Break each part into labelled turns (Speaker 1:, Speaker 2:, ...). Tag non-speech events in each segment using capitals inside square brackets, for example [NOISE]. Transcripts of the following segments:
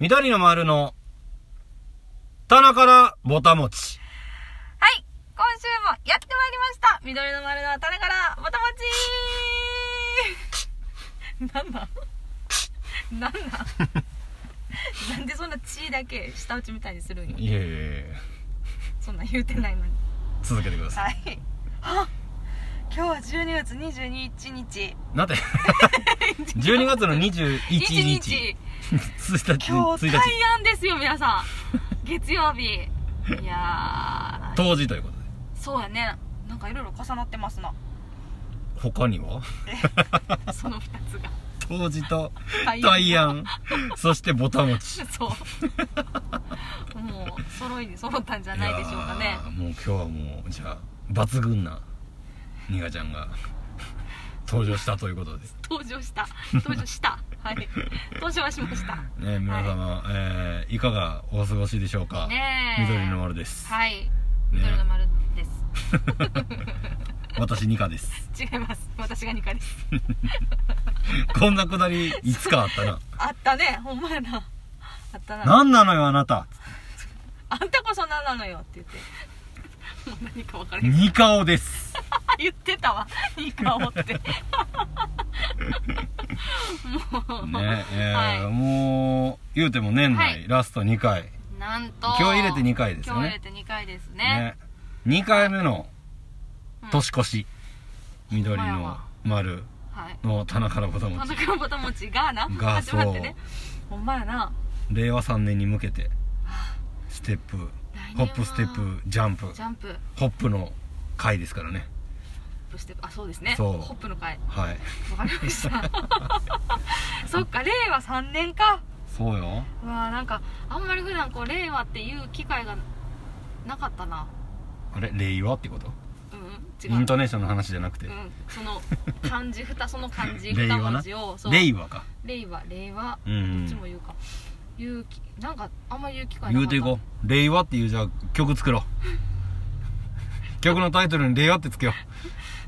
Speaker 1: 緑の丸の棚からぼたもち。
Speaker 2: はい。今週もやってまいりました。緑の丸の種からぼたもち [LAUGHS] なんだ？[LAUGHS] なんだ？[LAUGHS] なんでそんな血だけ舌打ちみたいにするんよ。
Speaker 1: いえいえいえ、
Speaker 2: そんなん言うてないのに。
Speaker 1: 続けてください。
Speaker 2: はい。あ今日は12月22日。
Speaker 1: なんて、[LAUGHS] 12月の21
Speaker 2: 1
Speaker 1: 日。
Speaker 2: 日。
Speaker 1: 1日、
Speaker 2: 今日
Speaker 1: 1
Speaker 2: 大
Speaker 1: 日。
Speaker 2: 安ですよ、皆さん。月曜日。いやー、
Speaker 1: 当時ということで。
Speaker 2: そうやね。なんかいろいろ重なってますな。
Speaker 1: 他には？[LAUGHS]
Speaker 2: その2つが。
Speaker 1: 当時と
Speaker 2: 大
Speaker 1: 大安、そしてぼたもち。
Speaker 2: そう。もう、揃いに揃ったんじゃないでしょうかね
Speaker 1: もう今日はもう、じゃあ、抜群な、ニガちゃんが、登場したということで。
Speaker 2: 登場した。登場した。はい。登場はしました。
Speaker 1: ね皆様、えーいかがお過ごしでしょうか？
Speaker 2: ねえ
Speaker 1: 緑の丸です。
Speaker 2: はい。緑の丸です。[LAUGHS]
Speaker 1: 私、ニカです。
Speaker 2: 違います。私がニカです。[LAUGHS]
Speaker 1: こんなくだり、いつかあったな。
Speaker 2: あったね。ほんまやな。あったな。
Speaker 1: なんなのよ、あなた。
Speaker 2: あんたこそ何なのよって言って。何か分からへん。
Speaker 1: ニカオです。[LAUGHS]
Speaker 2: 言ってたわ。ニカオって。[LAUGHS] もう。
Speaker 1: ねえー
Speaker 2: はい
Speaker 1: もう、言うても年内、
Speaker 2: はい
Speaker 1: ラスト2回。
Speaker 2: なんと。
Speaker 1: 今日入れて2回ですよね
Speaker 2: 今日入れて2回ですね。
Speaker 1: ね。2回目の
Speaker 2: うん
Speaker 1: 年越し。緑の丸
Speaker 2: はい。
Speaker 1: の棚からぼたもち。
Speaker 2: 田中ぼたもちがな。
Speaker 1: が
Speaker 2: 始まってね。ほんまやな。
Speaker 1: 令和3年に向けて、ステップ、ホップステップ、ジャンプ
Speaker 2: ジ、ャンプ。
Speaker 1: ホップの回ですからね。
Speaker 2: ホップステップ。あ、そうですね。ホップの回。
Speaker 1: はい。
Speaker 2: わかりました。[LAUGHS] そっか、令和3年か。
Speaker 1: そうよ。
Speaker 2: うわあなんか、あんまり普段こう、令和っていう機会がなかったな。
Speaker 1: あれ？令和ってこと？
Speaker 2: うん、違う。
Speaker 1: イントネーションの話じゃなくて
Speaker 2: う。ん、その漢字二その漢字 [LAUGHS] 二文字を
Speaker 1: 令和か。
Speaker 2: 令和令和ど
Speaker 1: うん
Speaker 2: っちも言うか言うきなんかあんま言う機会な
Speaker 1: 言
Speaker 2: かった
Speaker 1: うていこう。令和っていうじゃあ曲作ろう。[LAUGHS] 曲のタイトルに令和ってつけよ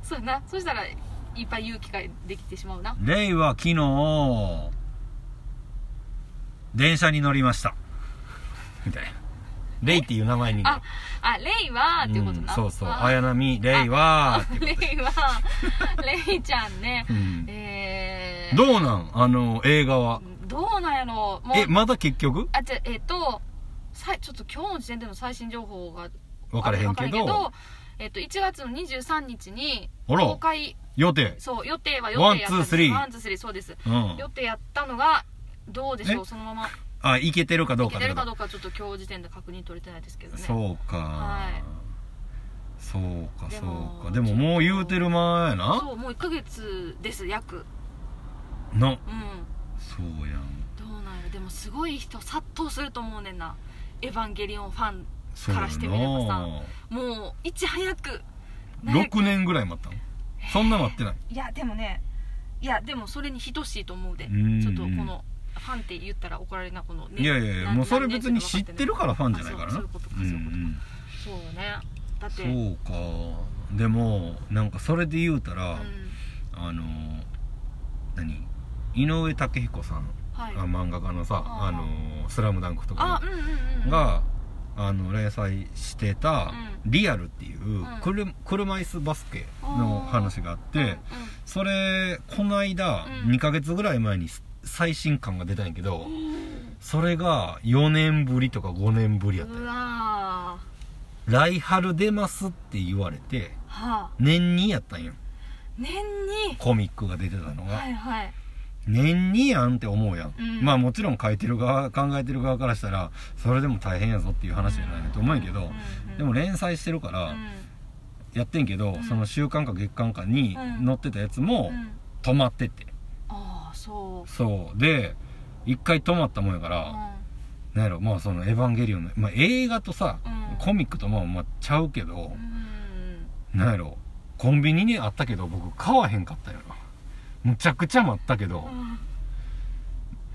Speaker 2: そうやなそしたらいっぱい言う機会できてしまうな
Speaker 1: う。令和昨日、電車に乗りました。みたいな。レイっていう名前にね。
Speaker 2: ああ令和っていうことな、
Speaker 1: うんそうそう。
Speaker 2: あ
Speaker 1: 綾波、令和
Speaker 2: あ令和令い [LAUGHS] ちゃんね、
Speaker 1: うん
Speaker 2: えー、
Speaker 1: どうなん？あの、映画は。
Speaker 2: どうなんやろ。もう。
Speaker 1: え、まだ結局？
Speaker 2: あじゃあえっ、とさいちょっと今日の時点での最新情報が
Speaker 1: 分からへんけど、
Speaker 2: えっと1月の23日に公開。
Speaker 1: 予定。
Speaker 2: そう予定は予
Speaker 1: one
Speaker 2: 定やったんです。 two three。one two three そうです。
Speaker 1: うん。
Speaker 2: 予定やったのがどうでしょう
Speaker 1: え？
Speaker 2: そのまま。
Speaker 1: あ、いけてるかどう
Speaker 2: いけてるかどうかちょっと今日時点で確認取れてないですけどね。
Speaker 1: そうか、
Speaker 2: はい。
Speaker 1: そうか。そうかでももう言うてる前やな。
Speaker 2: そうもう1ヶ月です約。
Speaker 1: な。
Speaker 2: うん
Speaker 1: そうやん。
Speaker 2: どうなんやろ。でもすごい人殺到すると思うねんな。エヴァンゲリオンファンからしてみればさ。
Speaker 1: な
Speaker 2: もういち早くなんや
Speaker 1: 6年ぐらい待ったの？そんな待ってない？
Speaker 2: いやでもねいやでもそれに等しいと思うで。
Speaker 1: うん。
Speaker 2: ちょっとこのファンって言ったら怒られるなこの、ね
Speaker 1: いやいやいや
Speaker 2: 何
Speaker 1: もうそれ別に知ってるからファンじゃないからな。
Speaker 2: あそういうことか
Speaker 1: う
Speaker 2: そういうことか、
Speaker 1: ん
Speaker 2: そうよね。だって。
Speaker 1: うんそうか。でもなんかそれで言うたら、
Speaker 2: うん。
Speaker 1: あの何？井上武彦さん、
Speaker 2: はい。
Speaker 1: あ漫画家のさ「
Speaker 2: あ
Speaker 1: のスラムダンクとか
Speaker 2: あうんうん
Speaker 1: が、あの連載してた「
Speaker 2: う
Speaker 1: リアル」っていう、車椅子バスケの話があって、それこの間、
Speaker 2: うん。
Speaker 1: 2ヶ月ぐらい前に最新刊が出たんやけど、それが4年ぶりとか5年ぶりやった
Speaker 2: うわー。
Speaker 1: 来春出ますって言われて
Speaker 2: はあ。
Speaker 1: 年にやったんよ。
Speaker 2: 年に。
Speaker 1: コミックが出てたのが、
Speaker 2: はいはい
Speaker 1: 年にやんって思うやん、
Speaker 2: うん。
Speaker 1: まあもちろん書いてる側考えてる側からしたらそれでも大変やぞっていう話じゃないと思うんやけど、
Speaker 2: うんうん
Speaker 1: でも連載してるから
Speaker 2: うん。
Speaker 1: やってんけど、
Speaker 2: うん。
Speaker 1: その週刊か月刊かに
Speaker 2: うん
Speaker 1: 載ってたやつも
Speaker 2: うん。
Speaker 1: 止まってて、
Speaker 2: ああそう。
Speaker 1: そう。で一回止まったもんやから、なんやろまあその「エヴァンゲリオンの」まあ、映画とさ、
Speaker 2: うん。
Speaker 1: コミックとまあまあちゃうけど
Speaker 2: う、ん
Speaker 1: なんやろコンビニにあったけど僕買わへんかったよなむちゃくちゃ待ったけど、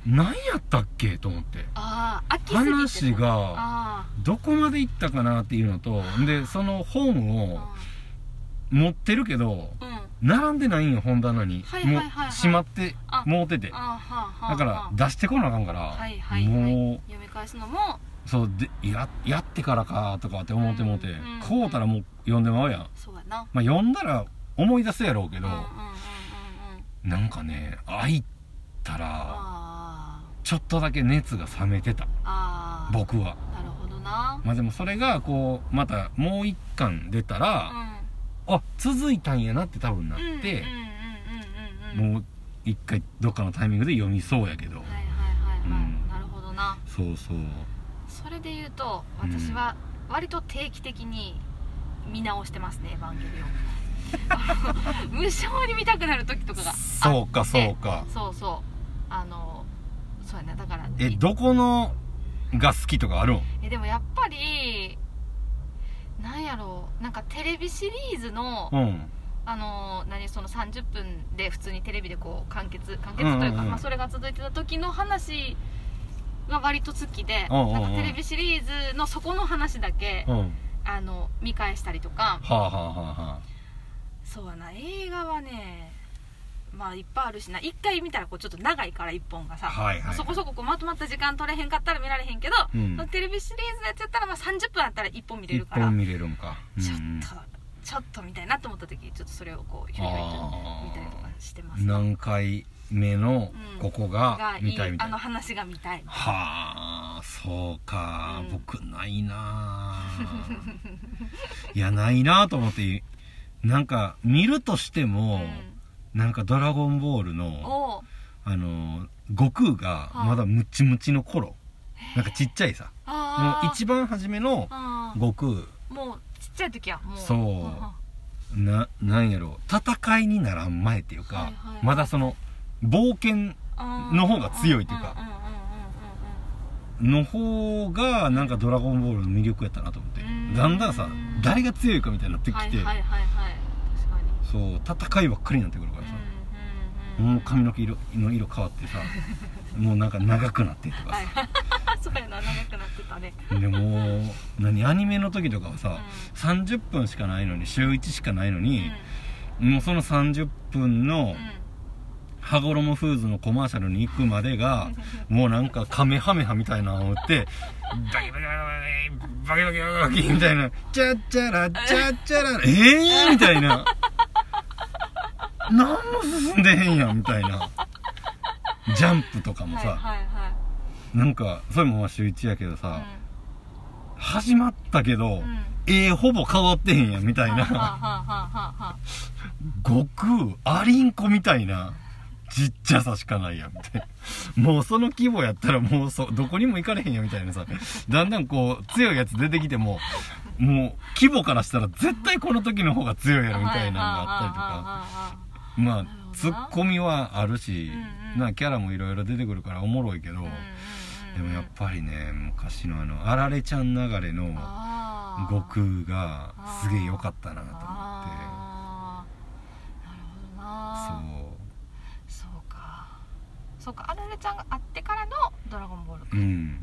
Speaker 2: うん。
Speaker 1: 何やったっけと思って。話が
Speaker 2: あ
Speaker 1: どこまで行ったかなっていうのとでその本
Speaker 2: あ
Speaker 1: を持ってるけど
Speaker 2: うん。
Speaker 1: 並んでないんよ本棚に、もう閉まって
Speaker 2: あ
Speaker 1: もうてて。だから出してこなあかんから、も
Speaker 2: 読み返すのも。
Speaker 1: うそうでややってからかとかって思ってもうて、こうたらもう読んでまうやん。まあ読んだら思い出すやろうけど、なんかね開いたら
Speaker 2: あ
Speaker 1: ちょっとだけ熱が冷めてた。僕は。
Speaker 2: なるほどな。
Speaker 1: まあでもそれがこうまたもう一巻出たら、あ続いたんやなって多分なって、
Speaker 2: うんうんうんうんうんうん
Speaker 1: もう一回どっかのタイミングで読みそうやけど、
Speaker 2: はいはいはいはい、
Speaker 1: うん。
Speaker 2: なるほどな。
Speaker 1: そうそう。
Speaker 2: それで言うと私は割と定期的に見直してますね「エヴァンゲリオン」[LAUGHS] 無性に見たくなる時とかが
Speaker 1: そうかそうか。
Speaker 2: そうそう。あのそうやねだから
Speaker 1: えどこのが好きとかあるん？
Speaker 2: えでもやっぱりなんやろう。なんかテレビシリーズの、
Speaker 1: うん。
Speaker 2: あの何その30分で普通にテレビでこう完結完結というか、まあ、それが続いてた時の話が割と好きで、なんかテレビシリーズのそこの話だけ、
Speaker 1: うん。
Speaker 2: あの見返したりとか
Speaker 1: はあはあはあは
Speaker 2: そうやな。映画はねまあいっぱいあるしな。1回見たらこうちょっと長いから1本がさ、
Speaker 1: はいはいはい。
Speaker 2: そこそここうまとまった時間取れへんかったら見られへんけど、
Speaker 1: うん。
Speaker 2: テレビシリーズのやつやったらまあ30分あったら1本見れ
Speaker 1: 一
Speaker 2: るから。
Speaker 1: 本見れるんか。
Speaker 2: ちょっ
Speaker 1: うん
Speaker 2: と、ちょっと見たいなと思った時ちょっとそれをこうひょいひょいと見たりとかしてます。ね
Speaker 1: 何回目の
Speaker 2: うん。
Speaker 1: ここが見たいみたいな。
Speaker 2: あの話が見たい
Speaker 1: はあそうか、
Speaker 2: うん。
Speaker 1: 僕ないなあ。[LAUGHS] いやないなあと思ってなんか見るとしても、なんか「ドラゴンボール
Speaker 2: うん、
Speaker 1: の」あの悟空がまだムチムチの頃。なんかちっちゃいさ。もう一番初めの悟空。
Speaker 2: もうちっちゃい時や。もう。
Speaker 1: そう。んななんやろ戦いにならん前っていうか、
Speaker 2: はいはいはい。
Speaker 1: まだその冒険の方が強いっていうか。
Speaker 2: んんうんうんうん
Speaker 1: の方がなんか「ドラゴンボール」の魅力やったなと思って。
Speaker 2: うん。
Speaker 1: だんだんさ誰が強いかみたいになってきて、
Speaker 2: はいはいはいはい。
Speaker 1: そう戦いばっかりになってくるからさ、もう髪の毛色の色変わってさ [LAUGHS] もうなんか長くなってとか
Speaker 2: はい。[LAUGHS] そうやな長くなってたね。
Speaker 1: さでもう何アニメの時とかはさ、
Speaker 2: うん。
Speaker 1: 30分しかないのに週1しかないの
Speaker 2: うん。
Speaker 1: に、もうその30分の
Speaker 2: うん
Speaker 1: 羽衣フーズのコマーシャルに行くまでがもうなんかカメハメハみたいなのを打ってバキバキバキバキバキバキバキみたいなチャッチャラチャッチャラええー、みたいな何も進んでへんやんみたいなジャンプとかもさ、
Speaker 2: はいはいはい
Speaker 1: なんかそれもまあ週1やけどさ、始まったけど、ええほぼ変わってへんやんみたいな悟空アリンコみたいなちっちゃさしかないやんみたいなもうその規模やったらもうそどこにも行かれへんやみたいなさ。だんだんこう強いやつ出てきてももう規模からしたら絶対この時の方が強いやろみたいなのがあったりとか。まあツッコミはあるし、なキャラもいろいろ出てくるからおもろいけど、でもやっぱりね昔のあのあられちゃん流れの悟空がすげえ良かったなと思って。
Speaker 2: あーなるほどな
Speaker 1: そ
Speaker 2: そうかそうかあられちゃんがあってからの「ドラゴンボール」か。
Speaker 1: ううん。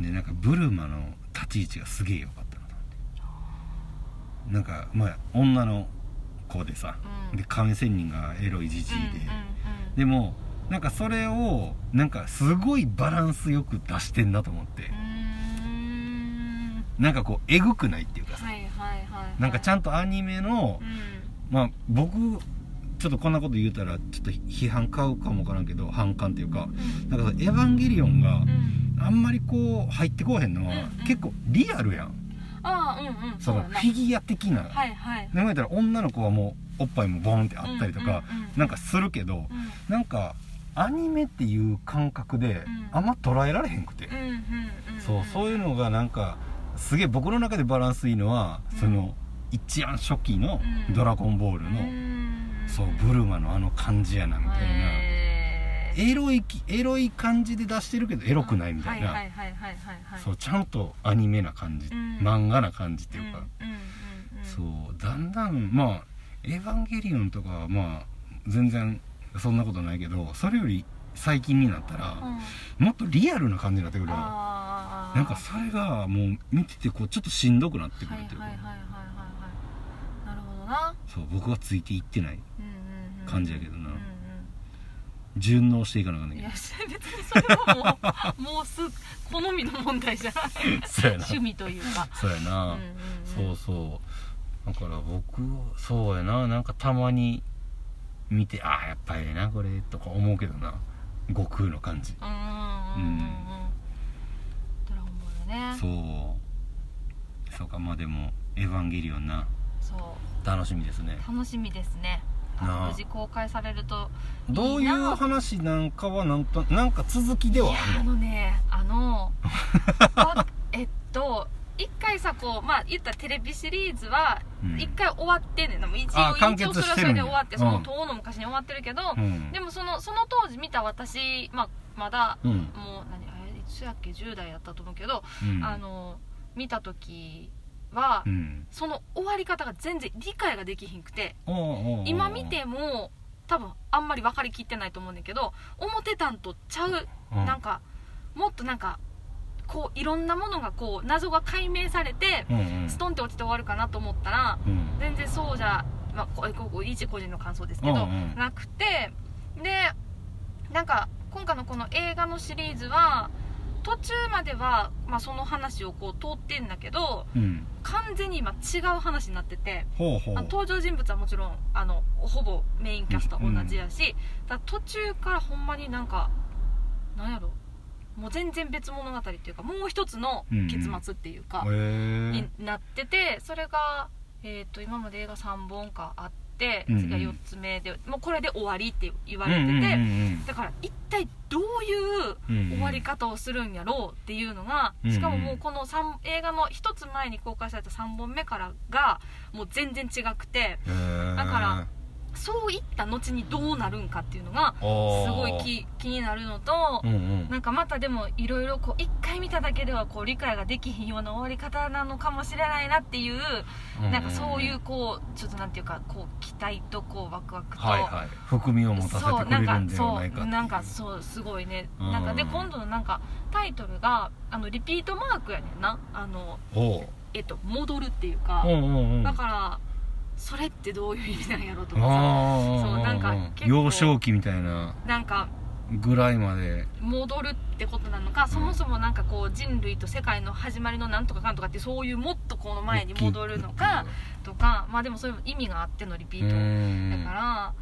Speaker 1: でなんかブルマの立ち位置がすげえ良かったなと思って。なんかまあ女の子でさ、
Speaker 2: うん。
Speaker 1: で亀仙人がエロいじじいで、
Speaker 2: うんうんうん
Speaker 1: でもなんかそれをなんかすごいバランスよく出してんなと思って、
Speaker 2: ん。
Speaker 1: なんかこうえぐくないっていうかさ、
Speaker 2: はいはいはい
Speaker 1: なんかちゃ
Speaker 2: ん
Speaker 1: んとアニメの
Speaker 2: う、ん。
Speaker 1: まあ僕ちょっとこんなこと言うたらちょっと批判買うかもわからんけど反感っていうかなんかさ「エヴァンゲリオン」が
Speaker 2: うん。
Speaker 1: あんまりこう入ってこうへんのは、
Speaker 2: うんうん。
Speaker 1: 結構リアルやん。
Speaker 2: ああうんうん
Speaker 1: そのフィギュア的な、
Speaker 2: はいはい。
Speaker 1: でも言ったら女の子はもうおっぱいもボーンってあったりとか、
Speaker 2: うんうんうん。
Speaker 1: なんかするけど、
Speaker 2: うん。
Speaker 1: なんかアニメっていう感覚で
Speaker 2: うん。
Speaker 1: あんま捉えられへんくて、
Speaker 2: うんうんうん
Speaker 1: そうそういうのがなんかすげえ僕の中でバランスいいのは、
Speaker 2: うん。
Speaker 1: その一番初期の
Speaker 2: うん「
Speaker 1: ドラゴンボールの」
Speaker 2: うん
Speaker 1: そうブルマのあの感じやなみたいな、
Speaker 2: へー。
Speaker 1: エロいきエロい感じで出してるけどエロくないみたいな、そうちゃんとアニメな感じ、
Speaker 2: うん。
Speaker 1: 漫画な感じっていうか、そうだんだんまあ「エヴァンゲリオン」とかはまあ全然そんなことないけどそれより最近になったら、
Speaker 2: うん。
Speaker 1: もっとリアルな感じになってくる。なんかそれがもう見ててこうちょっとしんどくなってくる
Speaker 2: はい
Speaker 1: っていうか、
Speaker 2: はいはいはいはいはいな。
Speaker 1: そう僕はついていってない感じやけどな。
Speaker 2: うん
Speaker 1: 順応していかなあかん
Speaker 2: うんい
Speaker 1: け
Speaker 2: 別にそれはもう [LAUGHS] もうす好みの問題じゃない。
Speaker 1: どそうやな。
Speaker 2: 趣味というか。
Speaker 1: そうやな、
Speaker 2: うんうんうん。
Speaker 1: そうそう。だから僕そうやな。なんかたまに見てああやっぱりええなこれとか思うけどな。悟空の感じ。
Speaker 2: うんうんうんうん。うんドラゴンボールね。
Speaker 1: そう。そうかまあでも「エヴァンゲリオンな楽しみですね。
Speaker 2: 楽しみですね。無事公開されると
Speaker 1: どういう話なんかはなんとなんか続きではあるの？
Speaker 2: あのねあの [LAUGHS] わえっと一回さこうまあ言ったらテレビシリーズは
Speaker 1: うん。
Speaker 2: 一回終わってんねんう一応一応それはそれで終わってそ
Speaker 1: うん。
Speaker 2: の遠の昔に終わってるけど、
Speaker 1: うん。
Speaker 2: でもそのその当時見た私、まあ、まだ
Speaker 1: うん。
Speaker 2: もう何あれいつやっけ？10代やったと思うけど、
Speaker 1: うん。
Speaker 2: あの見た時は、
Speaker 1: うん。
Speaker 2: その終わり方が全然理解ができひんくて今見ても多分あんまり分かりきってないと思うねんだけど思ってたんとちゃう
Speaker 1: うん。
Speaker 2: なんかもっとなんかこういろんなものがこう謎が解明されて
Speaker 1: うんうん。
Speaker 2: ストンって落ちて終わるかなと思ったら
Speaker 1: うん。
Speaker 2: 全然そうじゃ、まあ、こここ一個人の感想ですけど、
Speaker 1: うんうん。
Speaker 2: なくてでなんか今回のこの映画のシリーズは途中までは、まあ、その話をこう通ってんだけど
Speaker 1: うん。
Speaker 2: 完全に今違う話になってて登場人物はもちろんあのほぼメインキャストは同じやし、だから途中からほんまになんかなんやろもう全然別物語っていうかもう一つの結末っていうか、
Speaker 1: へえ
Speaker 2: になっててそれが、えー、と今まで映画3本かあって
Speaker 1: うんうん。
Speaker 2: 次が4つ目で、もうこれで終わりって言われてて、
Speaker 1: うんうんうん
Speaker 2: だから一体どういう終わり方をするんやろうっていうのが、
Speaker 1: うんうん。
Speaker 2: しかももうこの三映画の1つ前に公開された3本目からがもう全然違くてだからそういった後にどうなるんかっていうのがすごい気気になるのと、
Speaker 1: うんうん。
Speaker 2: なんかまたでもいろいろこう一回見ただけではこう理解ができひんような終わり方なのかもしれないなっていう、なんかそういうこうちょっとなんていうかこう期待とこうワクワクと、
Speaker 1: はいはい。含みを持たせて
Speaker 2: そう
Speaker 1: くれる
Speaker 2: なん
Speaker 1: んでは
Speaker 2: かそ
Speaker 1: ないうかっていう。
Speaker 2: なんかそうすごいね。
Speaker 1: うん。
Speaker 2: なんかで今度のなんかタイトルがあのリピートマークやねんな。あのえっと戻るっていうか、
Speaker 1: うんうんうん。
Speaker 2: だからそれってどういう意味なんやろうとかさそうなんか
Speaker 1: 幼少期みたいな。
Speaker 2: なんか
Speaker 1: ぐらいまで。
Speaker 2: 戻るってことなのか、そもそもなんかこう人類と世界の始まりのなんとかかんとかってそういうもっとこの前に戻るのかとかまあでもそういう意味があってのリピ
Speaker 1: う
Speaker 2: ート
Speaker 1: ん。
Speaker 2: だから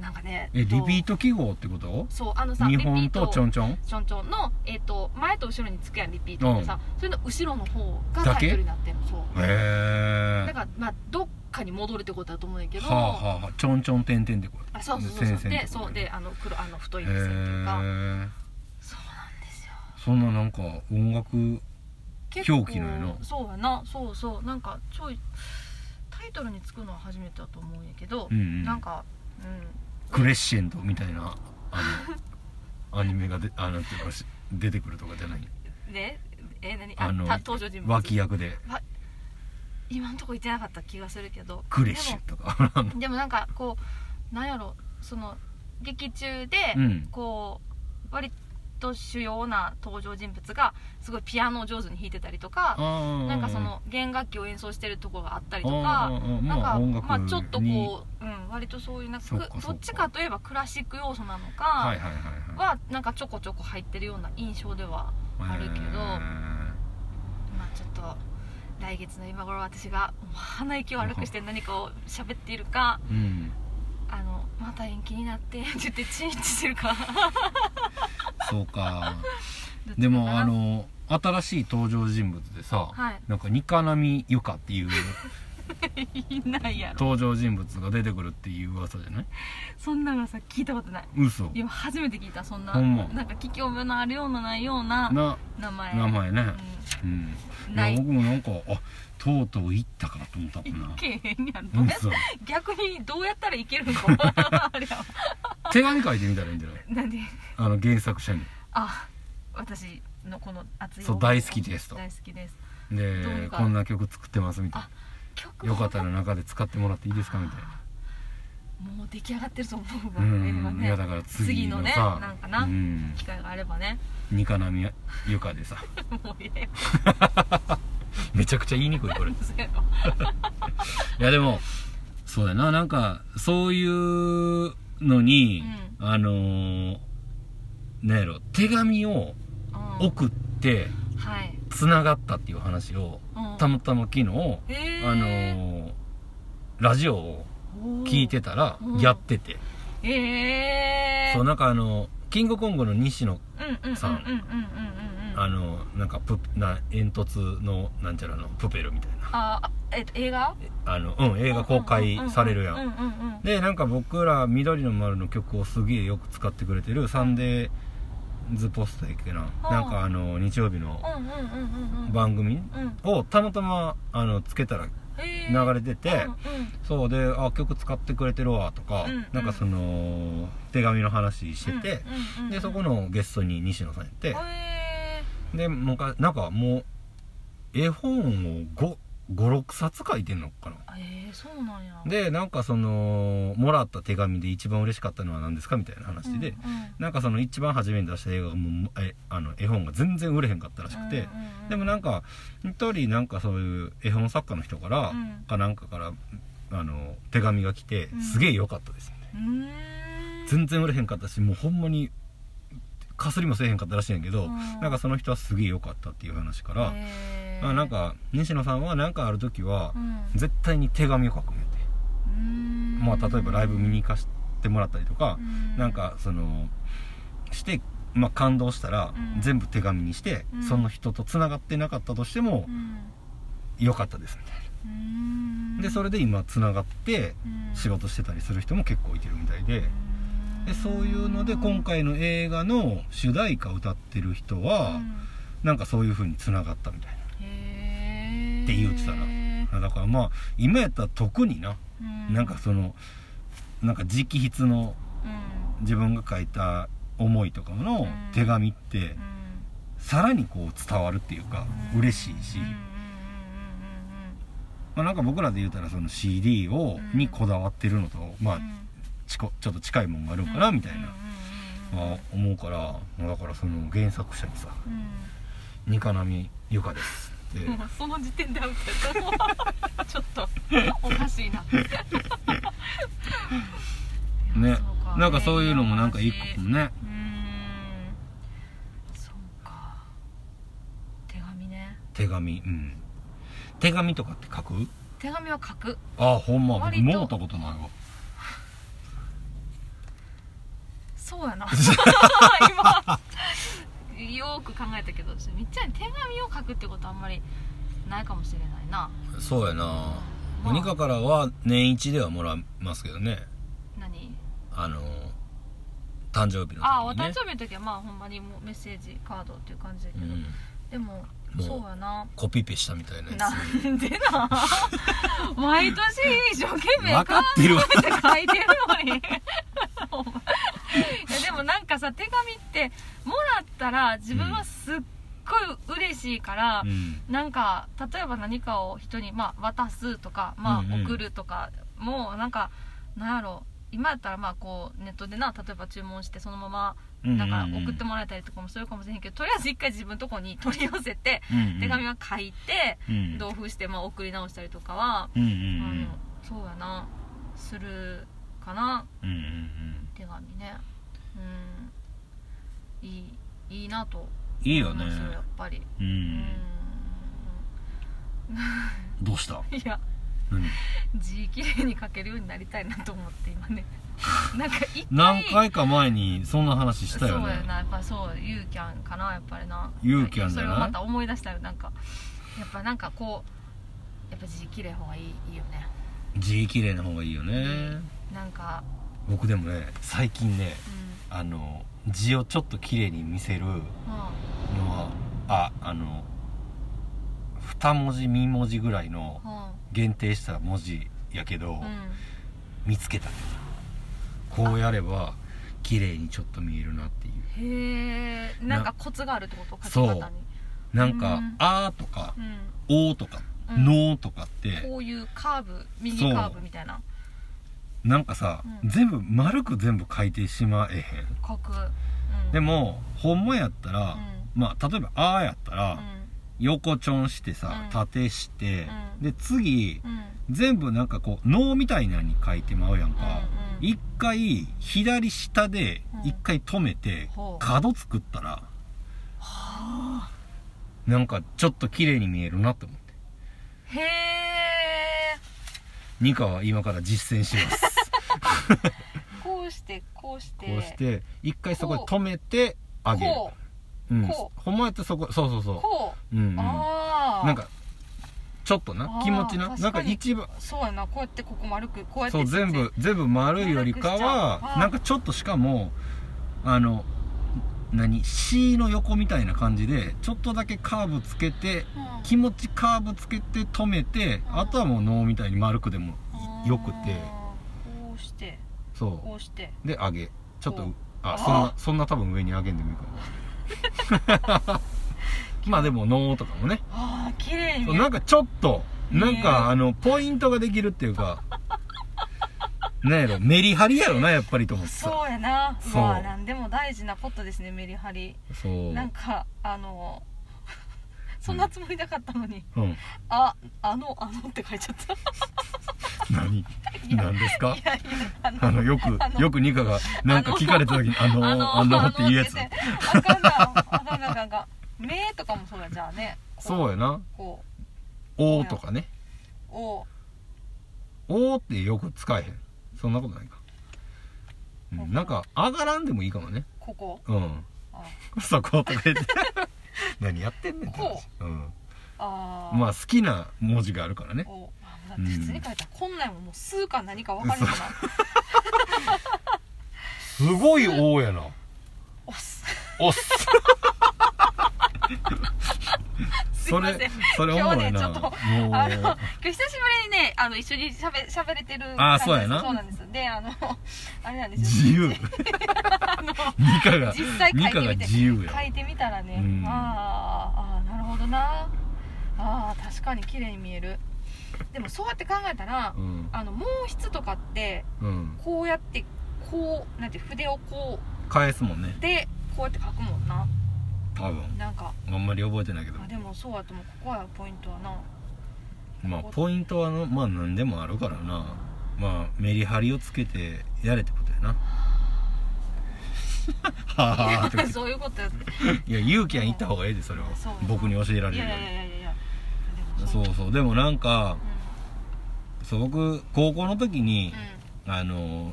Speaker 2: なんかね
Speaker 1: えリピー
Speaker 2: ト
Speaker 1: ト記号ってこと？
Speaker 2: そうあのさ
Speaker 1: 日本と
Speaker 2: ト
Speaker 1: ちょんちょん
Speaker 2: ちょんちょんの、えー、と前と後ろにつくやんリピートってさ、それの後ろの方がタイトルになってるのそう。
Speaker 1: へえ
Speaker 2: だからまあどっかに戻るってことだと思うんだけど、
Speaker 1: はあはあはあ。ちょんちょんてんてんでこれ。
Speaker 2: あそうそうそうそう。でそうであの黒あの太い
Speaker 1: へ
Speaker 2: 線っていうか。
Speaker 1: え
Speaker 2: そうなんですよ。
Speaker 1: そんななんか音楽
Speaker 2: 結構
Speaker 1: 表記なんやな。
Speaker 2: そうやな。そうそう。なんかちょいタイトルにつくのは初めてだと思うんやけど、
Speaker 1: うんうん。
Speaker 2: なんかうん
Speaker 1: クレッシェンドみたいなあのアニメがであなんていうかし出てくるとかじゃない
Speaker 2: ね？え何？あ
Speaker 1: あの
Speaker 2: た登場人物？
Speaker 1: 脇役で。
Speaker 2: 今んとこ言ってなかった気がするけど。
Speaker 1: クレッシュとか。
Speaker 2: でも [LAUGHS] でもなんかこうなんやろその劇中で、
Speaker 1: うん。
Speaker 2: こう割と主要な登場人物がすごいピアノを上手に弾いてたりとか
Speaker 1: な
Speaker 2: なんかその弦楽器を演奏してるところがあったりと
Speaker 1: あ
Speaker 2: か
Speaker 1: ー
Speaker 2: なんか
Speaker 1: まあ
Speaker 2: ちょっと
Speaker 1: に
Speaker 2: こう、うん、割とそういうなんかどっちかといえばクラシック要素なのか
Speaker 1: は
Speaker 2: なんかちょこちょこ入ってるような印象ではあるけど、まあちょっと来月の今頃私が鼻息を悪くして何かを喋っているか
Speaker 1: うん
Speaker 2: あのまた延期になって [LAUGHS] って言ってチンチしてるか
Speaker 1: そうか。でもあの新しい登場人物でさ、
Speaker 2: はい。
Speaker 1: なんかニカナミユカっていう [LAUGHS]
Speaker 2: いないやろ。
Speaker 1: 登場人物が出てくるっていう噂じゃない？
Speaker 2: そんなのさ聞いたことない。
Speaker 1: 嘘。
Speaker 2: 今初めて聞いたそんな。
Speaker 1: ほんま。
Speaker 2: なんか聞き覚えのあるようなないような
Speaker 1: な
Speaker 2: 名前。
Speaker 1: 名前ね。うん。
Speaker 2: うん。
Speaker 1: いや僕もなんかあとうとう行ったかと思ったもんな。
Speaker 2: 逆にどうやったらいけるの？[LAUGHS]
Speaker 1: 手紙書いてみたらいいんじゃない？
Speaker 2: なんで？
Speaker 1: あの原作者に。
Speaker 2: あ私のこの熱い
Speaker 1: そう大好きですと。
Speaker 2: 大好きです。
Speaker 1: でこんな曲作ってますみたいな。よかったら中で使ってもらっていいですかみたいな
Speaker 2: もう出来上がってると思うわ、
Speaker 1: うん。
Speaker 2: 映画ね
Speaker 1: いやだから次の
Speaker 2: ね
Speaker 1: さ
Speaker 2: なんかな
Speaker 1: うん。
Speaker 2: 機会があればね。
Speaker 1: ニカナミユカでさ。[LAUGHS]
Speaker 2: もうよ。[LAUGHS]
Speaker 1: めちゃくちゃ言いにくいこれ。[LAUGHS] い
Speaker 2: や
Speaker 1: でもそうやな。なんかそういうのに、あのー、なんやろ手紙を
Speaker 2: うん。
Speaker 1: 送って
Speaker 2: はい。
Speaker 1: つながったっていう話を
Speaker 2: うん。
Speaker 1: たまたま昨日、
Speaker 2: へ
Speaker 1: あ
Speaker 2: ー
Speaker 1: のー、ラジオを聞いてたら
Speaker 2: うん。
Speaker 1: やってて、
Speaker 2: へえ
Speaker 1: そうなんかあのキングコングの西野さん。あのなんかプな煙突のなんちゃらのプペルみたいな。
Speaker 2: ああえ映画？
Speaker 1: あのうん映画公開されるやん。でなんか僕ら緑の丸の曲をすげえよく使ってくれてるサンデーズポストやっけな。
Speaker 2: うん。
Speaker 1: なんかあの日曜日の番組
Speaker 2: うん
Speaker 1: をたまたまあのつけたら流れてて
Speaker 2: うん
Speaker 1: そうであ曲使ってくれてるわとか、
Speaker 2: うん
Speaker 1: なんかその手紙の話してて、
Speaker 2: うんうんうん
Speaker 1: でそこのゲストに西野さんやって、
Speaker 2: へ
Speaker 1: でもうかなんかもう絵本を56冊書いてんのかな。
Speaker 2: ーえーそうなんや。
Speaker 1: でなんかそのもらった手紙で一番嬉しかったのは何ですかみたいな話で、
Speaker 2: うんうん。
Speaker 1: なんかその一番初めに出した映画がもうえあの絵本が全然売れへんかったらしくて、
Speaker 2: うんうんうん
Speaker 1: でもなんか一人なんかそういう絵本作家の人から、
Speaker 2: うん。
Speaker 1: かなんかからあの手紙が来て、
Speaker 2: うん。
Speaker 1: すげえ良かったです。みたいな
Speaker 2: うーん。
Speaker 1: 全然売れへんかったしもうほんまにかすりもせえへんかったらしいんやけど、
Speaker 2: うん。
Speaker 1: なんかその人はすげえ良かったっていう話から、
Speaker 2: へー。
Speaker 1: あなんか西野さんはなんかある時は
Speaker 2: うん。
Speaker 1: 絶対に手紙を書くんやって、まあ例えばライブ見に行かしてもらったりとか、
Speaker 2: うん。
Speaker 1: なんかそのして、まあ、感動したら
Speaker 2: うん。
Speaker 1: 全部手紙にして、
Speaker 2: うん。
Speaker 1: その人とつながってなかったとしても
Speaker 2: うん。
Speaker 1: 良かったですみたいな。でそれで今つながって
Speaker 2: うん。
Speaker 1: 仕事してたりする人も結構いてるみたいででそういうので今回の映画の主題歌を歌ってる人は、
Speaker 2: うん。
Speaker 1: なんかそういう風につながったみたい
Speaker 2: へー。
Speaker 1: って言ってたななだからまあ今やったら特にな、
Speaker 2: うん。
Speaker 1: なんかそのなんか直筆の
Speaker 2: うん。
Speaker 1: 自分が書いた思いとかの
Speaker 2: うん。
Speaker 1: 手紙って
Speaker 2: うん。
Speaker 1: さらにこう伝わるっていうか
Speaker 2: うん。
Speaker 1: 嬉しいし、まあ、なんか僕らで言うたらその CD を
Speaker 2: うん。
Speaker 1: にこだわってるのと、まあちこちょっと近いもんがあるんかなみたいな、まあ、思うからだからその原作者にさ
Speaker 2: うん「
Speaker 1: 三上由香です」って。
Speaker 2: も [LAUGHS] うその時点でアウトやとちょっとおかしいな。[LAUGHS]
Speaker 1: ね。なんかそういうのもなんか一個もね。
Speaker 2: そうか。手紙ね。
Speaker 1: 手紙うん。手紙とかって書く？
Speaker 2: 手紙は書く。
Speaker 1: ああほんま。僕もうたことないわ
Speaker 2: そうやな。[LAUGHS] 今。よーく考えたけどみっちゃんに手紙を書くってことあんまりないかもしれないな。
Speaker 1: そうやな。
Speaker 2: まあ。
Speaker 1: モニカからは年一ではもらいますけどね。
Speaker 2: 何？
Speaker 1: あの誕生日の時に、ね、
Speaker 2: ああお誕生日の時はまあほんまにもうメッセージカードっていう感じだけど、
Speaker 1: うん。
Speaker 2: でもそうやな。
Speaker 1: コピペしたみたいなやつ。
Speaker 2: なんでな毎年一生懸命
Speaker 1: 分かってるわ。
Speaker 2: 考えて書いてるのに。[LAUGHS] いやでもなんかさ手紙ってもらったら自分はすっごい嬉しいから、
Speaker 1: うん。
Speaker 2: なんか例えば何かを人に、まあ、渡すとか、まあ送るとかもなんかなんやろ今やったらまあこうネットでな例えば注文してそのままなんか送ってもらえたりとかもするかもしれへんけど、とりあえず一回自分のとこに取り寄せて、
Speaker 1: うんうん。
Speaker 2: 手紙は書いて、
Speaker 1: うん。
Speaker 2: 同封してまあ送り直したりとかは、
Speaker 1: うんうんう
Speaker 2: あ
Speaker 1: ん
Speaker 2: のそうやなするかな。
Speaker 1: うんうんうん。
Speaker 2: 手紙ね。うん。いいいいなと。
Speaker 1: いいよね。
Speaker 2: やっぱり。
Speaker 1: う
Speaker 2: うん。ん。
Speaker 1: どうした？[LAUGHS]
Speaker 2: いや
Speaker 1: 何
Speaker 2: 字きれいに書けるようになりたいなと思って今ね。[LAUGHS] なんか一回
Speaker 1: 何回か前にそんな話したよ
Speaker 2: そうや
Speaker 1: ね
Speaker 2: なやっぱそうユーキャンかなやっぱりな。
Speaker 1: ユーキャンじゃない？
Speaker 2: それをまた思い出したよなんか。やっぱなんかこうやっぱ字きれい方がいいいいよね。
Speaker 1: 字綺麗な方がいいよね。
Speaker 2: なんか。
Speaker 1: 僕でもね最近ね
Speaker 2: うん。
Speaker 1: あの字をちょっと綺麗に見せるの
Speaker 2: うん。
Speaker 1: はああの二文字三文字ぐらいの限定した文字やけど、
Speaker 2: うん。うん
Speaker 1: 見つけたこうやれば綺麗にちょっと見えるなっていう。
Speaker 2: へえんかコツがあるってこと？
Speaker 1: そう。なんか
Speaker 2: うん「
Speaker 1: あ」とか
Speaker 2: うん「
Speaker 1: お」とか「
Speaker 2: うん。
Speaker 1: の」とかって
Speaker 2: こういうカーブ右カーブみたいな。
Speaker 1: なんかさ、
Speaker 2: うん。
Speaker 1: 全部丸く全部書いてしまえへん。
Speaker 2: 書く、うん、
Speaker 1: でもほんまやったら、
Speaker 2: うん。
Speaker 1: まあ例えば「あ」やったら、
Speaker 2: うん
Speaker 1: 横ちょんしてさ、
Speaker 2: うん。
Speaker 1: 縦して、
Speaker 2: うん。
Speaker 1: で次
Speaker 2: うん。
Speaker 1: 全部なんかこう脳みたいなのに書いてまうやんか、
Speaker 2: うんうん
Speaker 1: 一回左下で
Speaker 2: うん。
Speaker 1: 一回止めて角作ったら、なんかちょっと綺麗に見えるなって思って。
Speaker 2: へえ。
Speaker 1: ニカは今から実践します。
Speaker 2: こうしてこうして。
Speaker 1: こうして一回そこで止めてあげる。
Speaker 2: こ
Speaker 1: うん。
Speaker 2: こ
Speaker 1: ほんまやってそこそうそうそう。
Speaker 2: こ
Speaker 1: う、うんうん、
Speaker 2: うああ
Speaker 1: なんかちょっとな。気持ちな。なんか一番。
Speaker 2: そうやな。こうやってここ丸くこうやって
Speaker 1: そう全部全部丸いよりかはなんかちょっとしかもあの何？C の横みたいな感じでちょっとだけカーブつけて
Speaker 2: うん。
Speaker 1: 気持ちカーブつけて止めて
Speaker 2: うん。
Speaker 1: あとはもう脳みたいに丸くでもよくて。
Speaker 2: こうして。
Speaker 1: そ
Speaker 2: こうして。
Speaker 1: うで上げ。ちょっと
Speaker 2: あ
Speaker 1: そんなそんな多分上に上げんでもいいかも [LAUGHS] まあでも脳とかもね。
Speaker 2: ああ綺麗に
Speaker 1: なんかちょっとなん
Speaker 2: ね
Speaker 1: かあのポイントができるっていうか。[LAUGHS] なんやろメリハリやろなやっぱりと思ってさ。
Speaker 2: そうやな。
Speaker 1: そう。
Speaker 2: まあなんでも大事なことですねメリハリ。
Speaker 1: そう。
Speaker 2: なんかあのそんなつもりなかったのに、
Speaker 1: うん。
Speaker 2: ああのあのって書いちゃった。[LAUGHS]
Speaker 1: 何？何ですか？
Speaker 2: いやいやあの
Speaker 1: あのよく
Speaker 2: あの
Speaker 1: よくニカがなんか聞かれた時に「あのーあのー」って言うやつ。
Speaker 2: あかんなあかんなあかんな目とかもそうやじゃあねこ
Speaker 1: そうやな
Speaker 2: こ「
Speaker 1: おー」とかね
Speaker 2: うお「
Speaker 1: おー」ってよく使えへんそんなことないか、うん、なんか上がらんでもいいかもね
Speaker 2: ここ
Speaker 1: うん
Speaker 2: あ
Speaker 1: そことか言って [LAUGHS] 何やってんねんって話。
Speaker 2: こ
Speaker 1: うん。
Speaker 2: あー。
Speaker 1: まあ好きな文字があるからね。
Speaker 2: だって普通に書いたらこんなんももう「数」か何か分かるよな。[LAUGHS]
Speaker 1: すごい「おー」やな「
Speaker 2: おっす。
Speaker 1: おっす [LAUGHS] それ
Speaker 2: すいません。
Speaker 1: それおもろいな。
Speaker 2: 今日ねちょっとあの今日久しぶりにねあの一緒にしゃべしゃべれてる
Speaker 1: あそうやな。
Speaker 2: そうなんです。であの [LAUGHS] あれなんです
Speaker 1: 自由。
Speaker 2: よ [LAUGHS] あの
Speaker 1: ニカが
Speaker 2: 実際書い
Speaker 1: が
Speaker 2: てみて
Speaker 1: 自由や
Speaker 2: 書いてみたらね、
Speaker 1: うん。
Speaker 2: あーあーなるほどな。あー確かに綺麗に見える。でもそうやって考えたら、
Speaker 1: うん。
Speaker 2: あの毛筆とかって
Speaker 1: うん。
Speaker 2: こうやってこうなんて筆をこ
Speaker 1: 返すもんね。
Speaker 2: うでこうやって書くもんな
Speaker 1: 多分。
Speaker 2: なんか。
Speaker 1: あんまり覚えてないけど。
Speaker 2: あでもそうやと思うここはポイントはな。
Speaker 1: まあポイントはのまあ何でもあるからな。まあメリハリをつけてやれってことやな。[LAUGHS] はあ
Speaker 2: そういうことやって。
Speaker 1: いや勇気は言った方がいいでそれは。僕に教えられるよ
Speaker 2: やいやいやいや
Speaker 1: そうそう。でもなんか
Speaker 2: う
Speaker 1: そう僕高校の時に
Speaker 2: ん。
Speaker 1: あの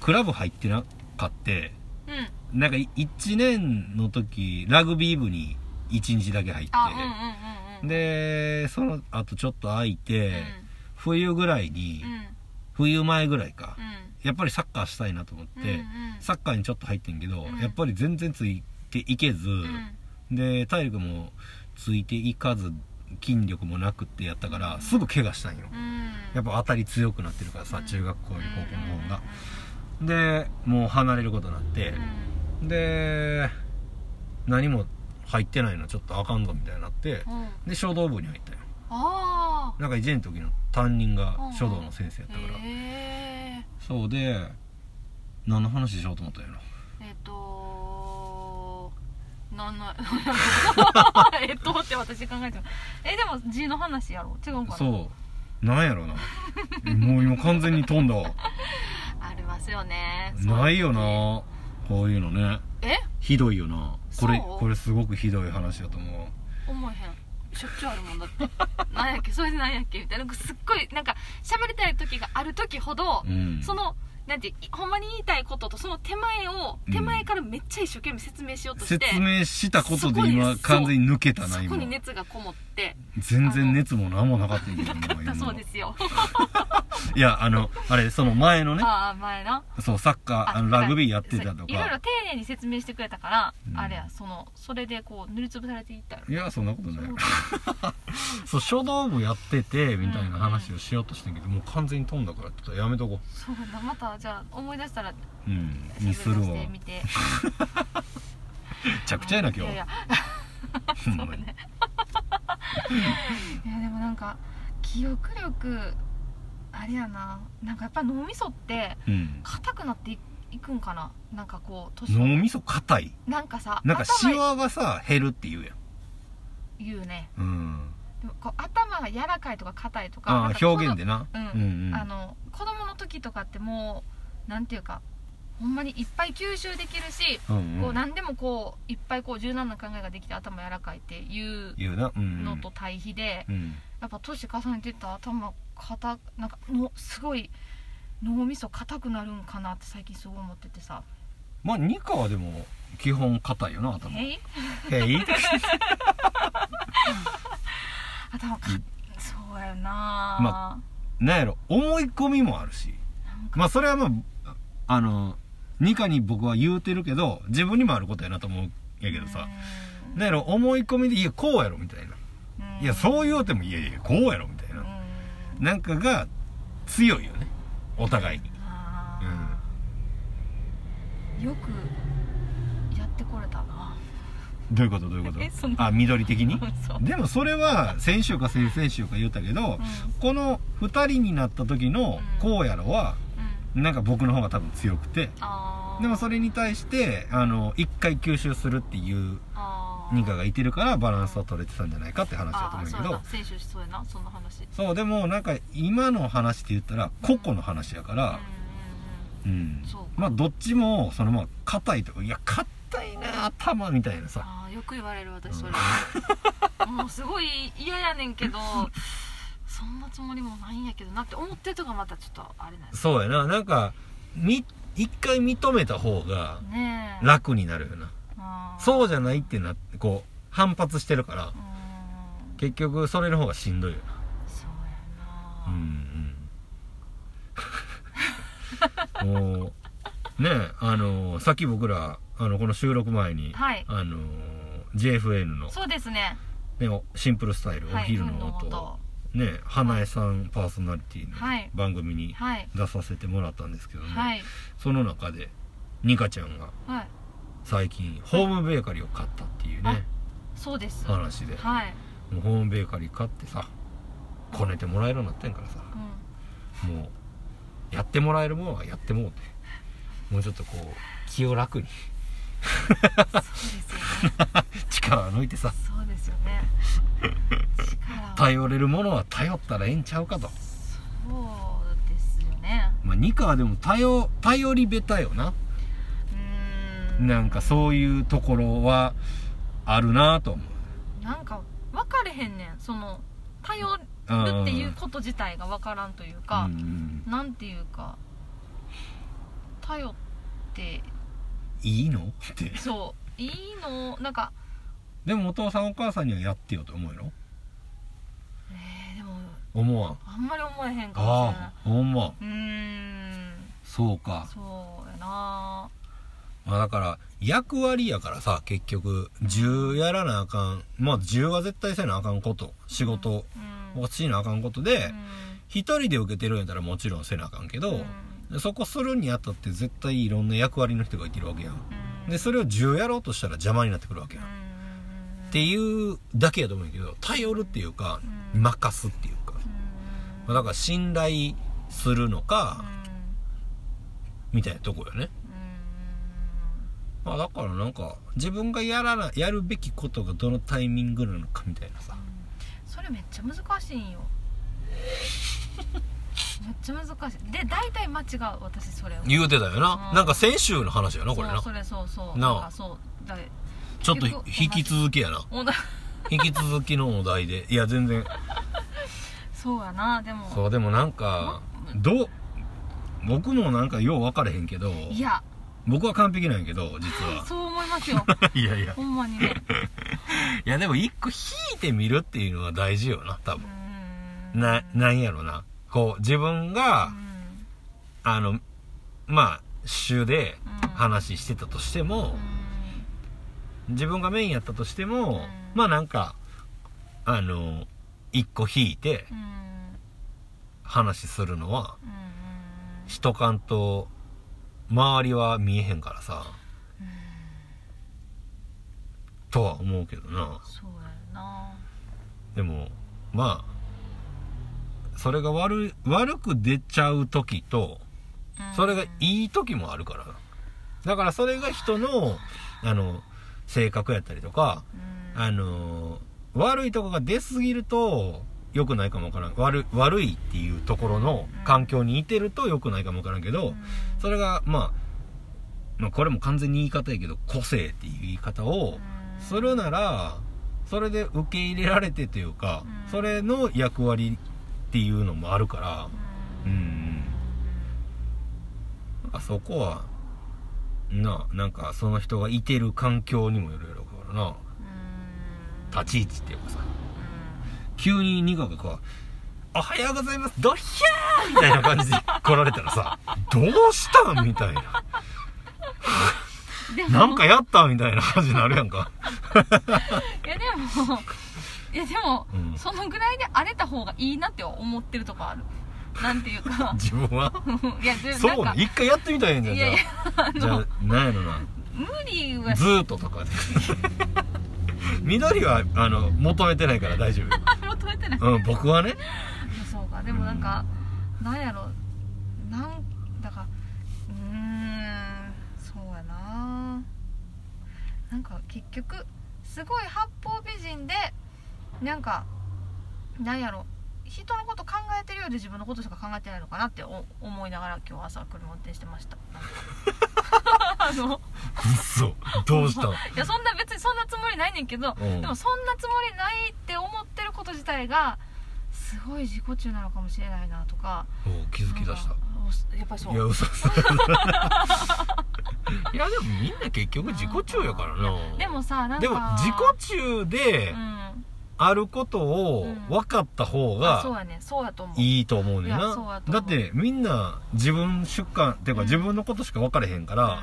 Speaker 1: クラブ入ってなかって
Speaker 2: うんうん
Speaker 1: なんか1年の時ラグビー部に1日だけ入って。でその後ちょっと空いて、冬ぐらいに、
Speaker 2: うん。うん
Speaker 1: 冬前ぐらいか、
Speaker 2: うん。
Speaker 1: やっぱりサッカーしたいなと思って、
Speaker 2: うんうん。
Speaker 1: サッカーにちょっと入ってんけど、
Speaker 2: うん。
Speaker 1: やっぱり全然ついていけず、
Speaker 2: うん。
Speaker 1: で体力もついていかず筋力もなくってやったからすぐ怪我したんよ、
Speaker 2: うん。
Speaker 1: やっぱ当たり強くなってるからさ、
Speaker 2: うん。
Speaker 1: 中学校より高校の方が、でもう離れることになって
Speaker 2: うん、
Speaker 1: で何も入ってないのちょっとあかんぞみたいになってで書道部に入ったよ。
Speaker 2: あ
Speaker 1: なんか1年の時の担任が書道の先生や
Speaker 2: あ
Speaker 1: ったから、
Speaker 2: へえ
Speaker 1: そうで何の話しようと思ったんやろ。
Speaker 2: えっとなんなえっとって私考えてもえでも字の話やろ？違うかな？
Speaker 1: そう。なんやろな。[LAUGHS] もう今完全に飛んだわ。
Speaker 2: ありますよね。
Speaker 1: ないよなこういうのね。
Speaker 2: え？
Speaker 1: ひどいよな。これ
Speaker 2: そう？
Speaker 1: これすごくひどい話だと思う。
Speaker 2: 思えへん。しょっちゅうあるもんだって。[LAUGHS] なんやっけ？それでなんやっけ？みたいなすっごいなんか喋りたい時がある時ほど、
Speaker 1: うん。
Speaker 2: そのなんていほんまに言いたいこととその手前を
Speaker 1: うん。
Speaker 2: 手前からめっちゃ一生懸命説明しようとして、
Speaker 1: 説明したことで
Speaker 2: そこに
Speaker 1: 今
Speaker 2: そう
Speaker 1: 完全に抜けたな
Speaker 2: そこ
Speaker 1: 今
Speaker 2: に熱がこもって。
Speaker 1: 全然熱も何もなかったんやけど
Speaker 2: なかった
Speaker 1: 今
Speaker 2: そうですよ。[LAUGHS]
Speaker 1: いやあのあれその前のね
Speaker 2: ああ前な
Speaker 1: そうサッカーあのラグビーやってたとか。
Speaker 2: いろいろ丁寧に説明してくれたから、
Speaker 1: うん。
Speaker 2: あれやそのそれでこう塗りつぶされていったよ。
Speaker 1: いやそんなことない。
Speaker 2: そう。[LAUGHS]
Speaker 1: 書道部やっててみたいな話をしようとしてんけど、もう完全に飛んだからちょっとやめとこ
Speaker 2: そうだ。またじゃあ思い出したら
Speaker 1: ううんにするわ。[LAUGHS] めちゃくちゃやな今日。
Speaker 2: そうねいやでもなんか記憶力あれやな。なんかやっぱ脳みそって
Speaker 1: うん。
Speaker 2: 硬くなっていいくんかな。なんかこう年
Speaker 1: 脳みそ硬い？
Speaker 2: なんかさ
Speaker 1: なんかシ
Speaker 2: 頭
Speaker 1: ワがさ減るって言うやん。
Speaker 2: 言うね。
Speaker 1: うん。
Speaker 2: でもこう頭が柔らかいとか硬いとか
Speaker 1: ああ
Speaker 2: なんか
Speaker 1: 表現でな。
Speaker 2: うん。
Speaker 1: うんうん。
Speaker 2: あの子供の時とかってもうなんていうかほんまにいっぱい吸収できるし、
Speaker 1: うんう
Speaker 2: こうん何でもこういっぱいこう柔軟な考えができて頭柔らかいっていう
Speaker 1: 言うな。うん
Speaker 2: のと対比で、
Speaker 1: うん。
Speaker 2: やっぱ年重ねていったら頭硬なんかのすごい脳みそ硬くなるんかなって最近すごい思っててさ。
Speaker 1: まあニカはでも基本硬いよな「頭。
Speaker 2: えい？
Speaker 1: へい？
Speaker 2: 頭かそうやな。
Speaker 1: まなんやろ思い込みもあるし。
Speaker 2: なんか。
Speaker 1: まあそれはまああのニカに僕は言うてるけど自分にもあることやなと思うんやけどさ。
Speaker 2: うん
Speaker 1: なんやろ思い込みでいやこうやろみたいな。
Speaker 2: うん。
Speaker 1: いやそう言うてもいやいやこうやろみたいな。
Speaker 2: うん。
Speaker 1: なんかが強いよね。お互いに。
Speaker 2: あー。よくやってこれたな。
Speaker 1: どういうことどういうこと？あ緑的に？でもそれは先週か先々週か言ったけど、この2人になった時の
Speaker 2: うん。
Speaker 1: こうやろは
Speaker 2: うん
Speaker 1: なんか僕の方が多分強くてでもそれに対してあの1回吸収するっていう
Speaker 2: あー。
Speaker 1: ニカがいてるからバランスは取れてたんじゃないかって話だと思うんだけど。
Speaker 2: そうやな。選手そうやなそんな話。
Speaker 1: そうでもなんか今の話って言ったら個々の話やから
Speaker 2: うん
Speaker 1: まあどっちもそのまあ硬いとかいや硬いな頭みたいなさ。
Speaker 2: あーよく言われる私それ、[LAUGHS] もうすごい嫌やねんけどそんなつもりもないんやけどなって思ってるとかまたちょっとあれなんです
Speaker 1: そうやな。なんかみ一回認めた方が
Speaker 2: ねえ。
Speaker 1: 楽になるよな。そうじゃないってなってこう反発してるから
Speaker 2: うん
Speaker 1: 結局それの方がしんどいよ
Speaker 2: そう
Speaker 1: な。う
Speaker 2: や
Speaker 1: んうん。[LAUGHS] もうねあのさっき僕らあのこの収録前に、
Speaker 2: なはい。
Speaker 1: あの JFN の、
Speaker 2: そうですね。
Speaker 1: ね、シンプルスタイル、
Speaker 2: はい
Speaker 1: お昼の
Speaker 2: 運
Speaker 1: 音ね花江さんパーソナリティの
Speaker 2: はい。
Speaker 1: 番組に
Speaker 2: はい。
Speaker 1: 出させてもらったんですけどね、
Speaker 2: はい。
Speaker 1: その中でニカちゃんが
Speaker 2: はい。
Speaker 1: 最近ホームベーカリーを買ったっていうね
Speaker 2: そうです。
Speaker 1: 話で。
Speaker 2: はい、
Speaker 1: もうホームベーカリー買ってさこねてもらえるようになってんからさ。
Speaker 2: うん、
Speaker 1: もうやってもらえるものはやってもうて。もうちょっとこう気を楽に [LAUGHS] 力を抜いてさ。
Speaker 2: そうですよね。
Speaker 1: 頼れるものは頼ったらええんちゃうかと。
Speaker 2: そうですよね。
Speaker 1: まあニカはでも頼頼りべたよな。
Speaker 2: うーん。
Speaker 1: なんかそういうところはあるなと思う。
Speaker 2: なんか分かれへんねん。その頼るっていうこと自体が分からんというか、
Speaker 1: うん。
Speaker 2: なんていうか頼って
Speaker 1: いいの？って。
Speaker 2: そう。いいの？なんか。
Speaker 1: でもお父さんお母さんにはやってよと思うよ
Speaker 2: えー、でも。
Speaker 1: 思わん。
Speaker 2: あんまり思えへんかもしれない
Speaker 1: ああほんま。
Speaker 2: うーん。
Speaker 1: そうか。
Speaker 2: そうやな。
Speaker 1: まあだから役割やからさ結局10やらなあかん。まあ10は絶対せなあかんこと。仕事
Speaker 2: うん。
Speaker 1: をしなあかんことで
Speaker 2: うん。
Speaker 1: 一人で受けてるんやったらもちろんせなあかんけど、
Speaker 2: うん
Speaker 1: そこするにあたって絶対いろんな役割の人がいてるわけやん。
Speaker 2: うん。
Speaker 1: でそれを10やろうとしたら邪魔になってくるわけやん、
Speaker 2: うん
Speaker 1: っていうだけやと思うんやけど頼るっていうか、
Speaker 2: うん。
Speaker 1: 任すっていうか、だから信頼するのか、みたいなとこよね、まあ、だからなんか自分がやらなやるべきことがどのタイミングなのかみたいなさ。
Speaker 2: それめっちゃ難しいんよ [LAUGHS] めっちゃ難しい。で大体間違う私それを。
Speaker 1: 言うてたよな、
Speaker 2: うん。
Speaker 1: なんか先週の話やなこれな。
Speaker 2: そうそれそうそう。
Speaker 1: なあ。
Speaker 2: んかそうだ
Speaker 1: ちょっと引き続きやな。
Speaker 2: おだ
Speaker 1: 引き続きのお題で。いや全然。
Speaker 2: そうやなでも。
Speaker 1: そうでもなんかどう僕もなんかよう分かれへんけど。
Speaker 2: いや。
Speaker 1: 僕は完璧なんやけど実は。[LAUGHS]
Speaker 2: そう思いますよ。[LAUGHS]
Speaker 1: いやいや。
Speaker 2: ほんまにね。
Speaker 1: いやでも一個引いてみるっていうのは大事よな多
Speaker 2: う
Speaker 1: 分
Speaker 2: ーん。
Speaker 1: ななんやろなこう自分が、
Speaker 2: うん。
Speaker 1: あのまあ主で
Speaker 2: うん。
Speaker 1: 話してたとしても、自分がメインやったとしても、
Speaker 2: うん。
Speaker 1: まあなんかあの一個引いて話するのは
Speaker 2: うん
Speaker 1: しとかんと周りは見えへんからさ
Speaker 2: うん。
Speaker 1: とは思うけどな。
Speaker 2: そうやな。
Speaker 1: でもまあそれが悪い悪く出ちゃう時と
Speaker 2: うん。
Speaker 1: それがいい時もあるから。だからそれが人のあの性格やったりとか
Speaker 2: うん。
Speaker 1: あの悪いとこが出すぎると良くないかもわからん。悪悪いっていうところの環境にいてると良くないかもわからんけど、それが、まあ、まあこれも完全に言い方やけど個性っていう言い方をするならそれで受け入れられてというか、
Speaker 2: うん。
Speaker 1: それの役割っていうのもあるからうん。なん。かそこはななんかその人がいてる環境にもよるやろうからな。立ち位置っていうかさ。急にニカがこう「おはようございます。ドッヒャー!」みたいな感じで [LAUGHS] 来られたらさ「どうしたん?」みたいな。なんかやった？みたいな感じになるやんか。[LAUGHS]
Speaker 2: いやでもいやでも、
Speaker 1: うん。
Speaker 2: そのぐらいで荒れた方がいいなって思ってるとこある。なんていうか。[LAUGHS]
Speaker 1: 自分は？い
Speaker 2: やで
Speaker 1: そう？ね一回やってみたらええんじゃんじゃ
Speaker 2: いやいや
Speaker 1: あ。じゃあなんやろな。
Speaker 2: 無理は
Speaker 1: ズートとかで。[LAUGHS] 緑はあの求めてないから大丈 [LAUGHS]
Speaker 2: 求めてない。
Speaker 1: 夫うん僕はね。
Speaker 2: そうか。でもなんか、なんやろ。なんだからうーんそうやな。なんか結局すごい八方美人でなんかなんやろ。人のこと考えてるようで自分のことしか考えてないのかなってお思いながら今日朝車運転してました。[LAUGHS] あの。
Speaker 1: 嘘。どうしたん
Speaker 2: いやそんな別にそんなつもりないねんけど、
Speaker 1: うん。
Speaker 2: でもそんなつもりないって思ってること自体がすごい自己中なのかもしれないなとか。
Speaker 1: お気づき出した。
Speaker 2: やっぱりそう。
Speaker 1: いや嘘。嘘 [LAUGHS] いやでもみんな結局自己中やからな。
Speaker 2: でもさなんか。
Speaker 1: でも自己中で
Speaker 2: うん
Speaker 1: あることを
Speaker 2: うん。
Speaker 1: 分かった方がいいと思うねんな。だってみんな自分主観っていうか
Speaker 2: うん。
Speaker 1: 自分のことしか分かれへんから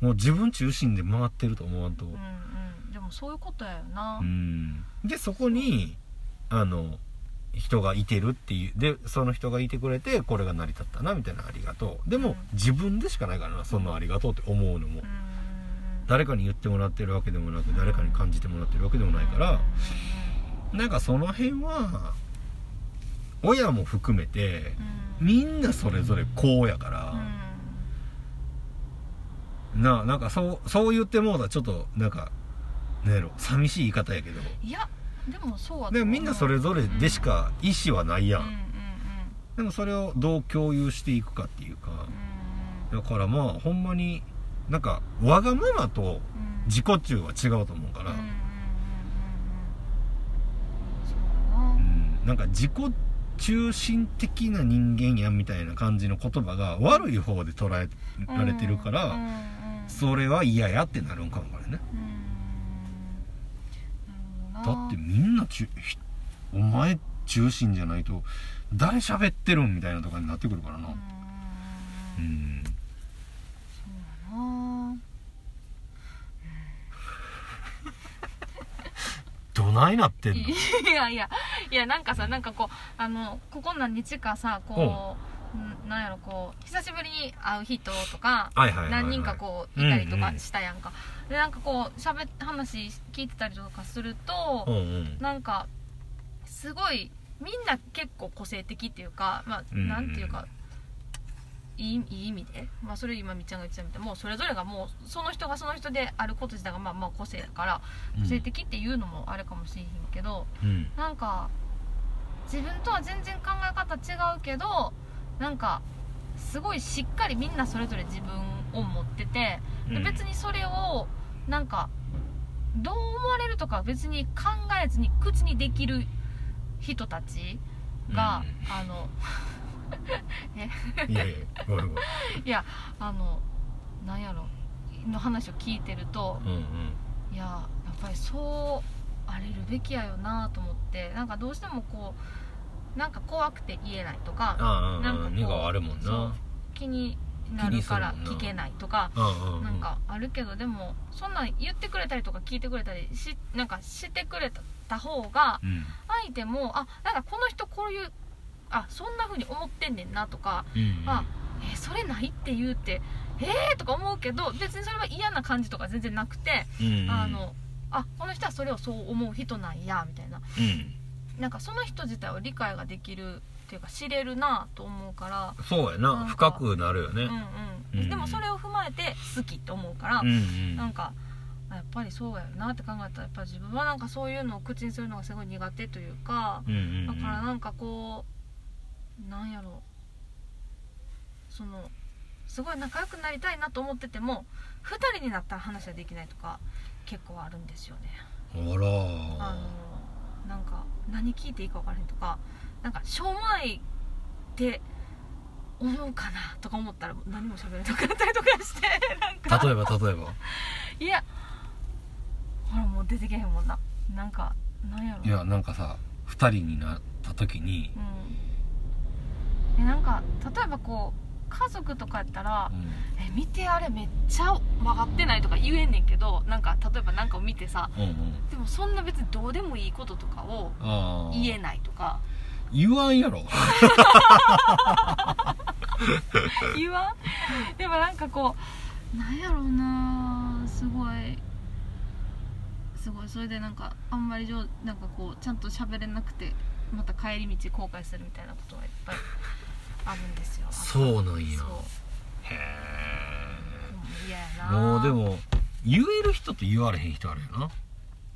Speaker 1: もう自分中心で回ってると思わんと。
Speaker 2: うんうんうん。でもそういうことやよな、
Speaker 1: うん。でそこにあの人がいてるっていうでその人がいてくれてこれが成り立ったなみたいなありがとう。でも、
Speaker 2: うん。
Speaker 1: 自分でしかないからなそのありがとうって思うのも、
Speaker 2: うん
Speaker 1: 誰かに言ってもらってるわけでもなく誰かに感じてもらってるわけでもないから、なんかその辺は親も含めて
Speaker 2: うん。
Speaker 1: みんなそれぞれこうやから、ななんかそうそう言ってもうたらちょっとなんかなんやろ寂しい言い方やけど。
Speaker 2: いやでもそうは
Speaker 1: でもみんなそれぞれでしか意思はないやん、
Speaker 2: うんうんうん。
Speaker 1: でもそれをどう共有していくかっていうか。
Speaker 2: うん。
Speaker 1: だからまあほんまになんかわがままと自己中は違うと思うから、
Speaker 2: うん。な
Speaker 1: ん。か自己中心的な人間やみたいな感じの言葉が悪い方で捉えられてるから、それは嫌やってなるん。かもからねだってみん。なちお前中心じゃないと誰喋ってるん。みたいなとかになってくるからな
Speaker 2: うん。な [LAUGHS]
Speaker 1: どないなってんの？
Speaker 2: いやいやいやなんかさなんかこうあのここ何日かさこう、ん。なんやろこう久しぶりに会う人とか
Speaker 1: はいはい
Speaker 2: 何人かこういたりとか
Speaker 1: うんうん
Speaker 2: したやん。か、でなんかこう喋っ話聞いてたりとかすると、
Speaker 1: うんうん。
Speaker 2: なんかすごいみんな結構個性的っていうかまあ、
Speaker 1: うんうん。
Speaker 2: なんていうかいいいい意味で、まあ、それ今みっちゃんが言ってたみたい。にもうそれぞれがもうその人がその人であること自体がまあまあ個性だから
Speaker 1: うん。
Speaker 2: 個性的っていうのもあるかもしれへんけど、
Speaker 1: うん。
Speaker 2: なんか自分とは全然考え方違うけどなんかすごいしっかりみんなそれぞれ自分を持っててで
Speaker 1: うん。
Speaker 2: 別にそれをなんかどう思われるとかは別に考えずに口にできる人たちが、あの [LAUGHS]
Speaker 1: いやいやごめんごめん。[LAUGHS]
Speaker 2: いやあのなんやろの話を聞いてると
Speaker 1: うんうん。
Speaker 2: いややっぱりそうあれるべきやよなと思ってなんかどうしてもこうなんか怖くて言えないとかなんかこう
Speaker 1: あるもんな。
Speaker 2: 気になるから聞けないとか
Speaker 1: うんうん
Speaker 2: なんかあるけどでもそんなん言ってくれたりとか聞いてくれたりしなんかしてくれた方が
Speaker 1: うん。
Speaker 2: 相手もあなんかこの人こういうあそんな風に思ってんねんなとか
Speaker 1: うん
Speaker 2: あえそれないって言うってえーとか思うけど別にそれは嫌な感じとか全然なくて、
Speaker 1: うん
Speaker 2: あのあこの人はそれをそう思う人なんやみたいな。
Speaker 1: うん。
Speaker 2: なんかその人自体を理解ができるっていうか知れるなと思うから。
Speaker 1: そうや
Speaker 2: な。
Speaker 1: 深くなるよね。
Speaker 2: うんうん、
Speaker 1: うん
Speaker 2: でもそれを踏まえて好きって思うから、
Speaker 1: うんうん。
Speaker 2: なんか、えやっぱりそうやよなって考えたらやっぱり自分はなんかそういうのを口にするのがすごい苦手というか
Speaker 1: うんうんうん。
Speaker 2: だからなんかこうなんやろ。そのすごい仲良くなりたいなと思ってても2人になったら話はできないとか結構あるんですよね。
Speaker 1: あ
Speaker 2: あ
Speaker 1: ら
Speaker 2: のなんか何聞いていいか分からへんとかなんかしょうもないって思うかなとか思ったら何も喋れなくなったりとかして [LAUGHS] なんか。
Speaker 1: 例えば例えば。[LAUGHS]
Speaker 2: いや。ほらもう出てけへんもんな。なんかなんやろ。
Speaker 1: いやなんかさ2人になった時に、
Speaker 2: うんえなんか例えばこう家族とかやったら
Speaker 1: うん「
Speaker 2: え見てあれめっちゃ曲がってない」とか言えんねんけどなんか例えば何かを見てさ
Speaker 1: うんうん。
Speaker 2: でもそんな別にどうでもいいこととかを言えないとか。
Speaker 1: 言わんやろ。
Speaker 2: 言わん？でもなんかこうなんやろうなすごい。すごい。それでなんかあんまり上なんかこうちゃんと喋れなくてまた帰り道後悔するみたいなことがいっぱいあるんですよ。
Speaker 1: そうなんや。へえ。
Speaker 2: な。
Speaker 1: もうでも言える人と言われへん人あるよな。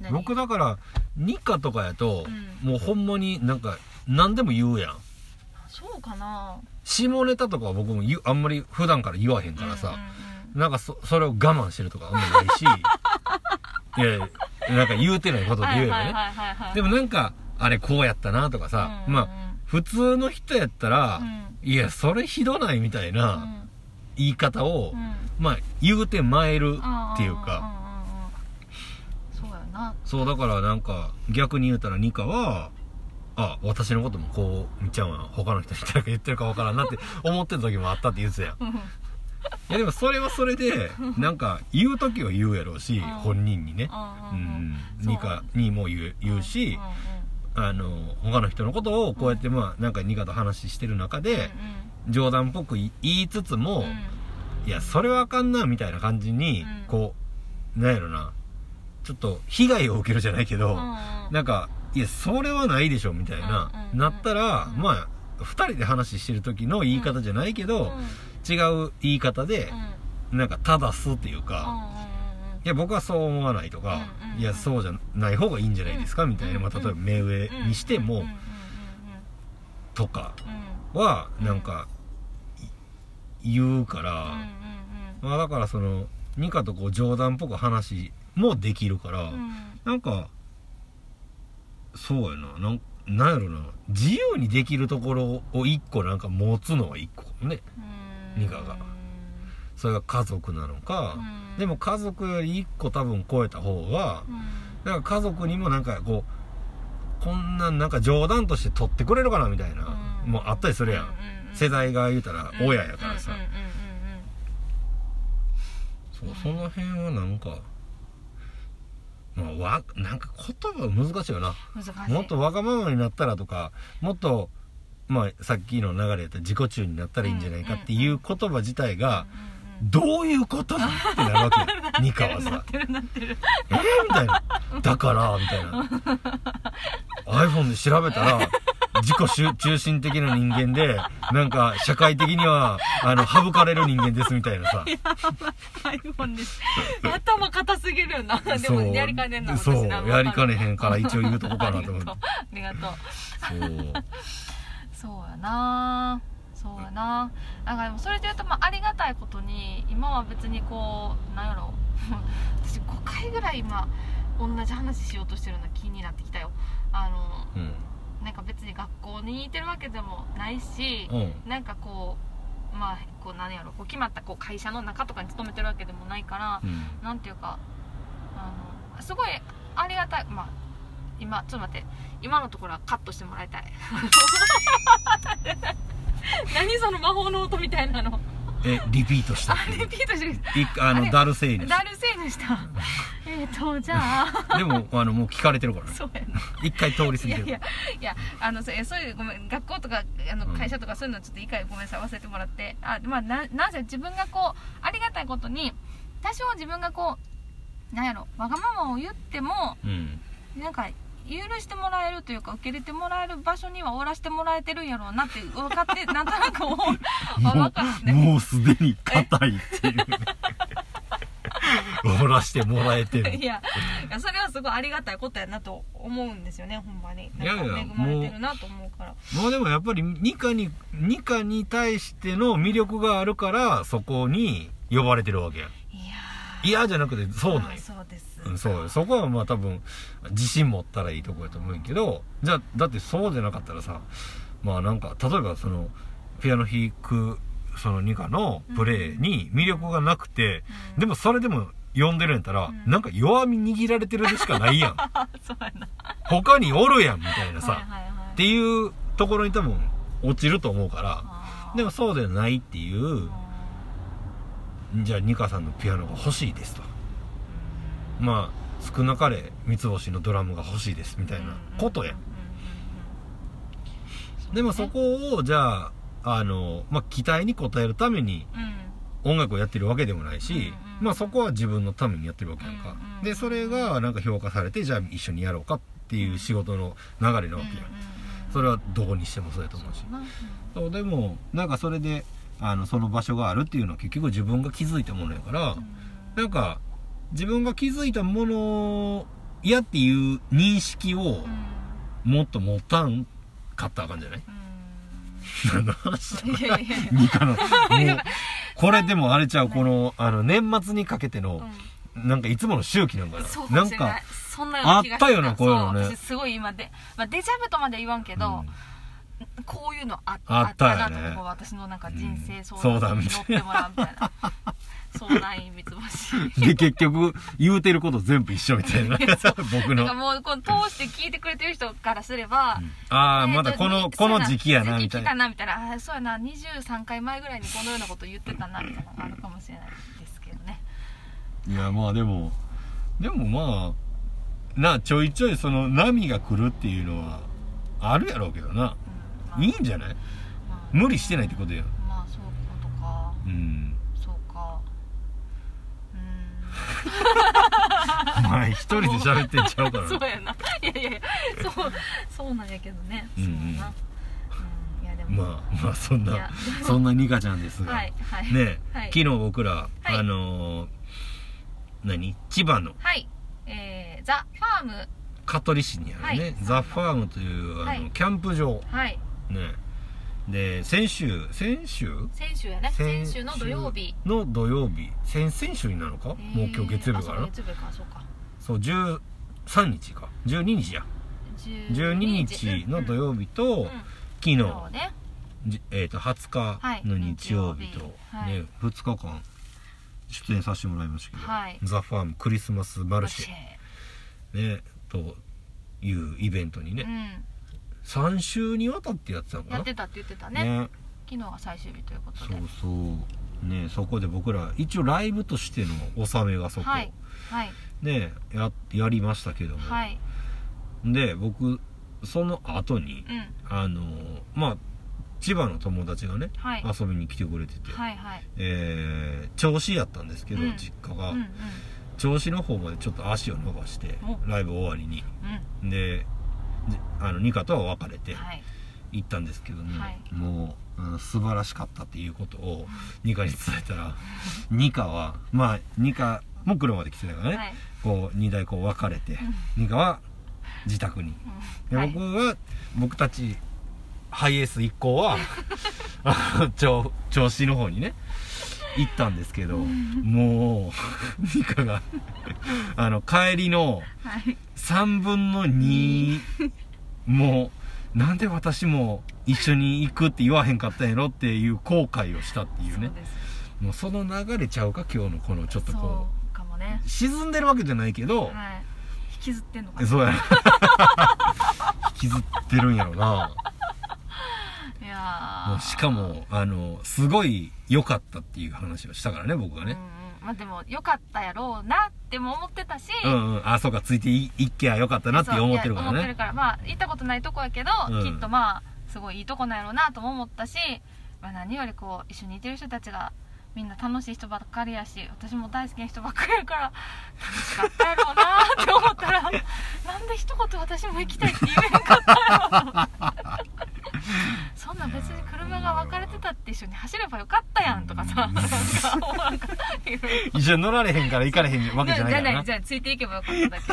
Speaker 2: 何？
Speaker 1: 僕だからニカとかやと、
Speaker 2: う
Speaker 1: もうほんまになんか何でも言うやん。
Speaker 2: そうかな。
Speaker 1: 下ネタとかは僕も言うあんまり普段から言わへんからさ、
Speaker 2: うんうん
Speaker 1: なんかそそれを我慢してるとかあんまないし。[LAUGHS] いやなんか言うてないことで言えばね、でもなんかあれこうやったなとかさ、
Speaker 2: うんうんうん。
Speaker 1: まあ普通の人やったら、
Speaker 2: うん
Speaker 1: いやそれひどないみたいな言い方を、
Speaker 2: うん。うん
Speaker 1: まあ言うてまえるっていうか、
Speaker 2: んんんうんそうやな。
Speaker 1: そうだからなんか逆に言うたらニカはあ私のこともこうみっちゃんは他の人に言ってるかわからんなって [LAUGHS] 思ってる時もあったって言ってたやん。
Speaker 2: うん
Speaker 1: いやでもそれはそれで [LAUGHS] なんか言う時は言うやろうし、
Speaker 2: うん。
Speaker 1: 本人にね。
Speaker 2: う
Speaker 1: うんニカにも言う言うし、あの他の人のことをこうやってまあなんかニカと話してる中で、冗談っぽく言いつつも、いやそれはあかんなみたいな感じに、
Speaker 2: うん。
Speaker 1: こうなんやろな。ちょっと被害を受けるじゃないけど、なんかいやそれはないでしょみたいな、なったら、
Speaker 2: うん。
Speaker 1: まあ2人で話してる時の言い方じゃないけど、違う言い方で、なんか正すっていうか、いや僕はそう思わないとか、いやそうじゃない方がいいんじゃないですか？みたいな、まあ、例えば目上にしても、とかはなんかい言うから、まあだからそのニカとこう冗談っぽく話もできるから、なんかそうやな。なんなんやろな。自由にできるところを一個なんか持つのは一個ね。ニカがそれが家族なのか、でも家族より一個多分超えた方がなんか家族にもなんかこうこんなんなんか冗談として取ってくれるかなみたいな、もうあったりするやん、世代が言うたら親やからさ、そうその辺はなんかまあわなんか言葉難しいよな。もっとわがままになったらとかもっとまあさっきの流れやったら自己中になったらいいんじゃないかっていう言葉自体がどういうことなんってなるわけよニカはさ。えー、みたいな。だからみたいな。iPhone で調べたら自己中中心的な人間でなんか社会的にはあの省かれる人間ですみたいなさ。
Speaker 2: iPhone です。頭硬すぎるよなでも
Speaker 1: そう
Speaker 2: やりかねんな
Speaker 1: そうやりかねへんから一応言うとこかなと思って。[LAUGHS]
Speaker 2: ありがとう。
Speaker 1: そう。
Speaker 2: そうやなそうやな。なんかでもそれで言うと、まあ、ありがたいことに今は別にこうなんやろ。[LAUGHS] 私5回ぐらい今同じ話しようとしてるの気になってきたよ。あの
Speaker 1: うん。
Speaker 2: なんか別に学校にいてるわけでもないし、
Speaker 1: うん。
Speaker 2: なんかこうまあこう何やろ。こう決まったこう会社の中とかに勤めてるわけでもないから、
Speaker 1: うん。
Speaker 2: なんていうかあのすごいありがたい。まあ今ちょっと待って。今のところはカットしてもらいたい [LAUGHS] 何その魔法の音みたいなの。
Speaker 1: えリピートした
Speaker 2: あリピートして
Speaker 1: いあ
Speaker 2: あれ
Speaker 1: のダルセイヌ
Speaker 2: ダルセイヌした。[LAUGHS] えっとじゃあ。[LAUGHS]
Speaker 1: でもあのもう聞かれてるから。ね
Speaker 2: そうやな
Speaker 1: 一回通り過ぎてる。
Speaker 2: いやいやいやあのそそういうごめん学校とかあの
Speaker 1: うん。
Speaker 2: 会社とかそういうのちょっと一回ごめんなさい忘れてもらって。あまあななぜ自分がこうありがたいことに多少自分がこうなんやろわがままを言っても
Speaker 1: うん。
Speaker 2: なんか許してもらえるというか受け入れてもらえる場所にはおらしてもらえてるんやろうなって分かって [LAUGHS] なんとなく思う。っ
Speaker 1: もうすでに硬いっていう。ねおらしてもらえてる。
Speaker 2: いやいやそれはすごいありがたいことやなと思うんですよねほんまに。
Speaker 1: いやいや
Speaker 2: なんか恵まれてるなと思うから。
Speaker 1: もうでもやっぱりニカにニカに対しての魅力があるからそこに呼ばれてるわけや
Speaker 2: いや
Speaker 1: 嫌じゃなくてそうなん
Speaker 2: あ
Speaker 1: よ
Speaker 2: そうです
Speaker 1: うん、そうよそこはまあ多分自信持ったらいいとこやと思うんやけどじゃあだってそうじゃなかったらさまあなんか例えばそのピアノ弾くそのニカのプレーに魅力がなくて、
Speaker 2: うん。
Speaker 1: でもそれでも呼んでるんやったら、
Speaker 2: うん。
Speaker 1: なんか弱み握られてるでしかないやん。[LAUGHS] 他におるやんみたいなさ、
Speaker 2: はいはいはい。
Speaker 1: っていうところに多分落ちると思うからでもそうではないっていうじゃあニカさんのピアノが欲しいですとまあ少なかれ三つ星のドラムが欲しいですみたいなことやでもそこをじゃああの、まあ、期待に応えるために
Speaker 2: うん。
Speaker 1: 音楽をやってるわけでもないし、まあそこは自分のためにやってるわけやんか、でそれがなんか評価されてじゃあ一緒にやろうかっていう仕事の流れなわけや、
Speaker 2: うん
Speaker 1: それはどこにしてもそうやと思うし。
Speaker 2: そう
Speaker 1: でもなんかそれであのその場所があるっていうのは結局自分が気づいたものやから、なんか自分が気づいたものやっていう認識を
Speaker 2: うん
Speaker 1: もっと持たんかったらあかんじゃない？何の話？
Speaker 2: うんいやいやいや。
Speaker 1: ニカのもうこれでもあれちゃうこのあの年末にかけての
Speaker 2: うん。
Speaker 1: なんかいつもの周期なんかな？なんかあったよなこういうのね
Speaker 2: すごい今で、まあ、デジャブとまでは言わんけど、こういうのあ
Speaker 1: あったよね。
Speaker 2: なとこう私のなんか人生相
Speaker 1: うん
Speaker 2: 談に乗ってもらうみたいな [LAUGHS] 相談員三
Speaker 1: で結局言うてること全部一緒みたいな。[LAUGHS] 僕の。
Speaker 2: なんかもうこの通して聞いてくれてる人からすれば、
Speaker 1: ああ
Speaker 2: えーと
Speaker 1: まだこの
Speaker 2: に
Speaker 1: この時期やなみたいな。
Speaker 2: 時期かなみたいな。あーそうやな23回前ぐらいにこのようなこと言ってたなみたいなのがあるかもしれないですけどね。
Speaker 1: いやまあでもでもまあなちょいちょいその波が来るっていうのはあるやろうけどな。
Speaker 2: うん。まあ。
Speaker 1: いいんじゃない？
Speaker 2: まあ
Speaker 1: 無理してないってことや
Speaker 2: まあそういうことか。
Speaker 1: うん
Speaker 2: そうかう [LAUGHS]
Speaker 1: お前一人で喋ってんちゃうか
Speaker 2: ーんそう
Speaker 1: ら
Speaker 2: やな。いやいやいやそうそうなんやけどね。
Speaker 1: うんうん。
Speaker 2: そうやな。うん。いやでも。
Speaker 1: まあまあそんなそんなニカちゃんですが、[LAUGHS]
Speaker 2: はいはい。
Speaker 1: ね、
Speaker 2: はい。
Speaker 1: 昨日僕ら、
Speaker 2: はい。
Speaker 1: あのー何？千葉の。
Speaker 2: はい。えー、ザ・ファーム。
Speaker 1: 香取市にあるね、
Speaker 2: はい。
Speaker 1: ザ・ファームというあの、
Speaker 2: はい。
Speaker 1: キャンプ場。
Speaker 2: はい。
Speaker 1: ねで先週先週？
Speaker 2: 先週やね。先週の土曜日。
Speaker 1: の土曜日。先々週になるのか、
Speaker 2: えー
Speaker 1: もう今日月曜日か
Speaker 2: あそう
Speaker 1: な
Speaker 2: 月曜日かそうか。
Speaker 1: そう13日か。12日や。12日。の土曜日と、
Speaker 2: うん。うん
Speaker 1: 昨日、
Speaker 2: ね。
Speaker 1: じえー、と20日の日曜日と、
Speaker 2: はい。
Speaker 1: ね、2日間出演させてもらいましたけど、
Speaker 2: はい。
Speaker 1: ザ・ファームクリスマスマルシェ、ね、というイベントにね、
Speaker 2: うん
Speaker 1: 3週にわたってやってたのかな。
Speaker 2: やってたって言ってたね。
Speaker 1: ね。
Speaker 2: 昨日が最終日ということで。
Speaker 1: そうそう。ねそこで僕ら一応ライブとしての納めがそこ、
Speaker 2: はい。はい。
Speaker 1: ねややりましたけども、
Speaker 2: はい。
Speaker 1: で僕その後に
Speaker 2: うん。
Speaker 1: あのまあ千葉の友達がね、
Speaker 2: はい。
Speaker 1: 遊びに来てくれてて、
Speaker 2: はいはい。
Speaker 1: えー銚子やったんですけど、
Speaker 2: うん。
Speaker 1: 実家が、
Speaker 2: うんうん。
Speaker 1: 銚子の方までちょっと足を伸ばして
Speaker 2: お。
Speaker 1: ライブ終わりに。
Speaker 2: うん。
Speaker 1: でじあのニカとは別れて
Speaker 2: はい。
Speaker 1: 行ったんですけどね、
Speaker 2: はい。
Speaker 1: もう、うん素晴らしかったっていうことをニカに伝えたらニカはまあニカも車で来てたからね、
Speaker 2: はい
Speaker 1: こう2台こう分かれて、ニカは自宅に。で、
Speaker 2: はい。
Speaker 1: 僕は僕たちハイエース一行は [LAUGHS] あの銚銚子の方にね行ったんですけど、もうニカがあの帰りの
Speaker 2: はい。
Speaker 1: 3分の2もうなんで私も一緒に行くって言わへんかったんやろっていう後悔をしたっていうね。もうその流れちゃうか今日のこのちょっとこ
Speaker 2: そうかもね。
Speaker 1: う沈んでるわけじゃないけど、
Speaker 2: はい。引きずってんのかな。
Speaker 1: そうや [LAUGHS] 引きずってるんやろなうしかもあのすごい良かったっていう話をしたからね僕がね。
Speaker 2: まあでも良かったやろうなっても思ってたし、
Speaker 1: うんうん。あそうかついていいっけやよかったなって思ってるからね。
Speaker 2: 思ってるから。まあ行ったことないとこやけど、
Speaker 1: うん。
Speaker 2: きっとまあすごいいいとこなんやろうなとも思ったし、まあ、何よりこう一緒にいてる人たちがみんな楽しい人ばっかりやし私も大好きな人ばっかりやから楽しかったやろうなって思ったら [LAUGHS] なんで一言私も行きたいって言えへんかったやろ [LAUGHS] そんな別に車が分かれてたって一緒に走ればよかったやんとかさなんかなんか
Speaker 1: 一じゃあ乗られへんから行かれへんわけじゃないからな
Speaker 2: じゃあついていけばよかっただけ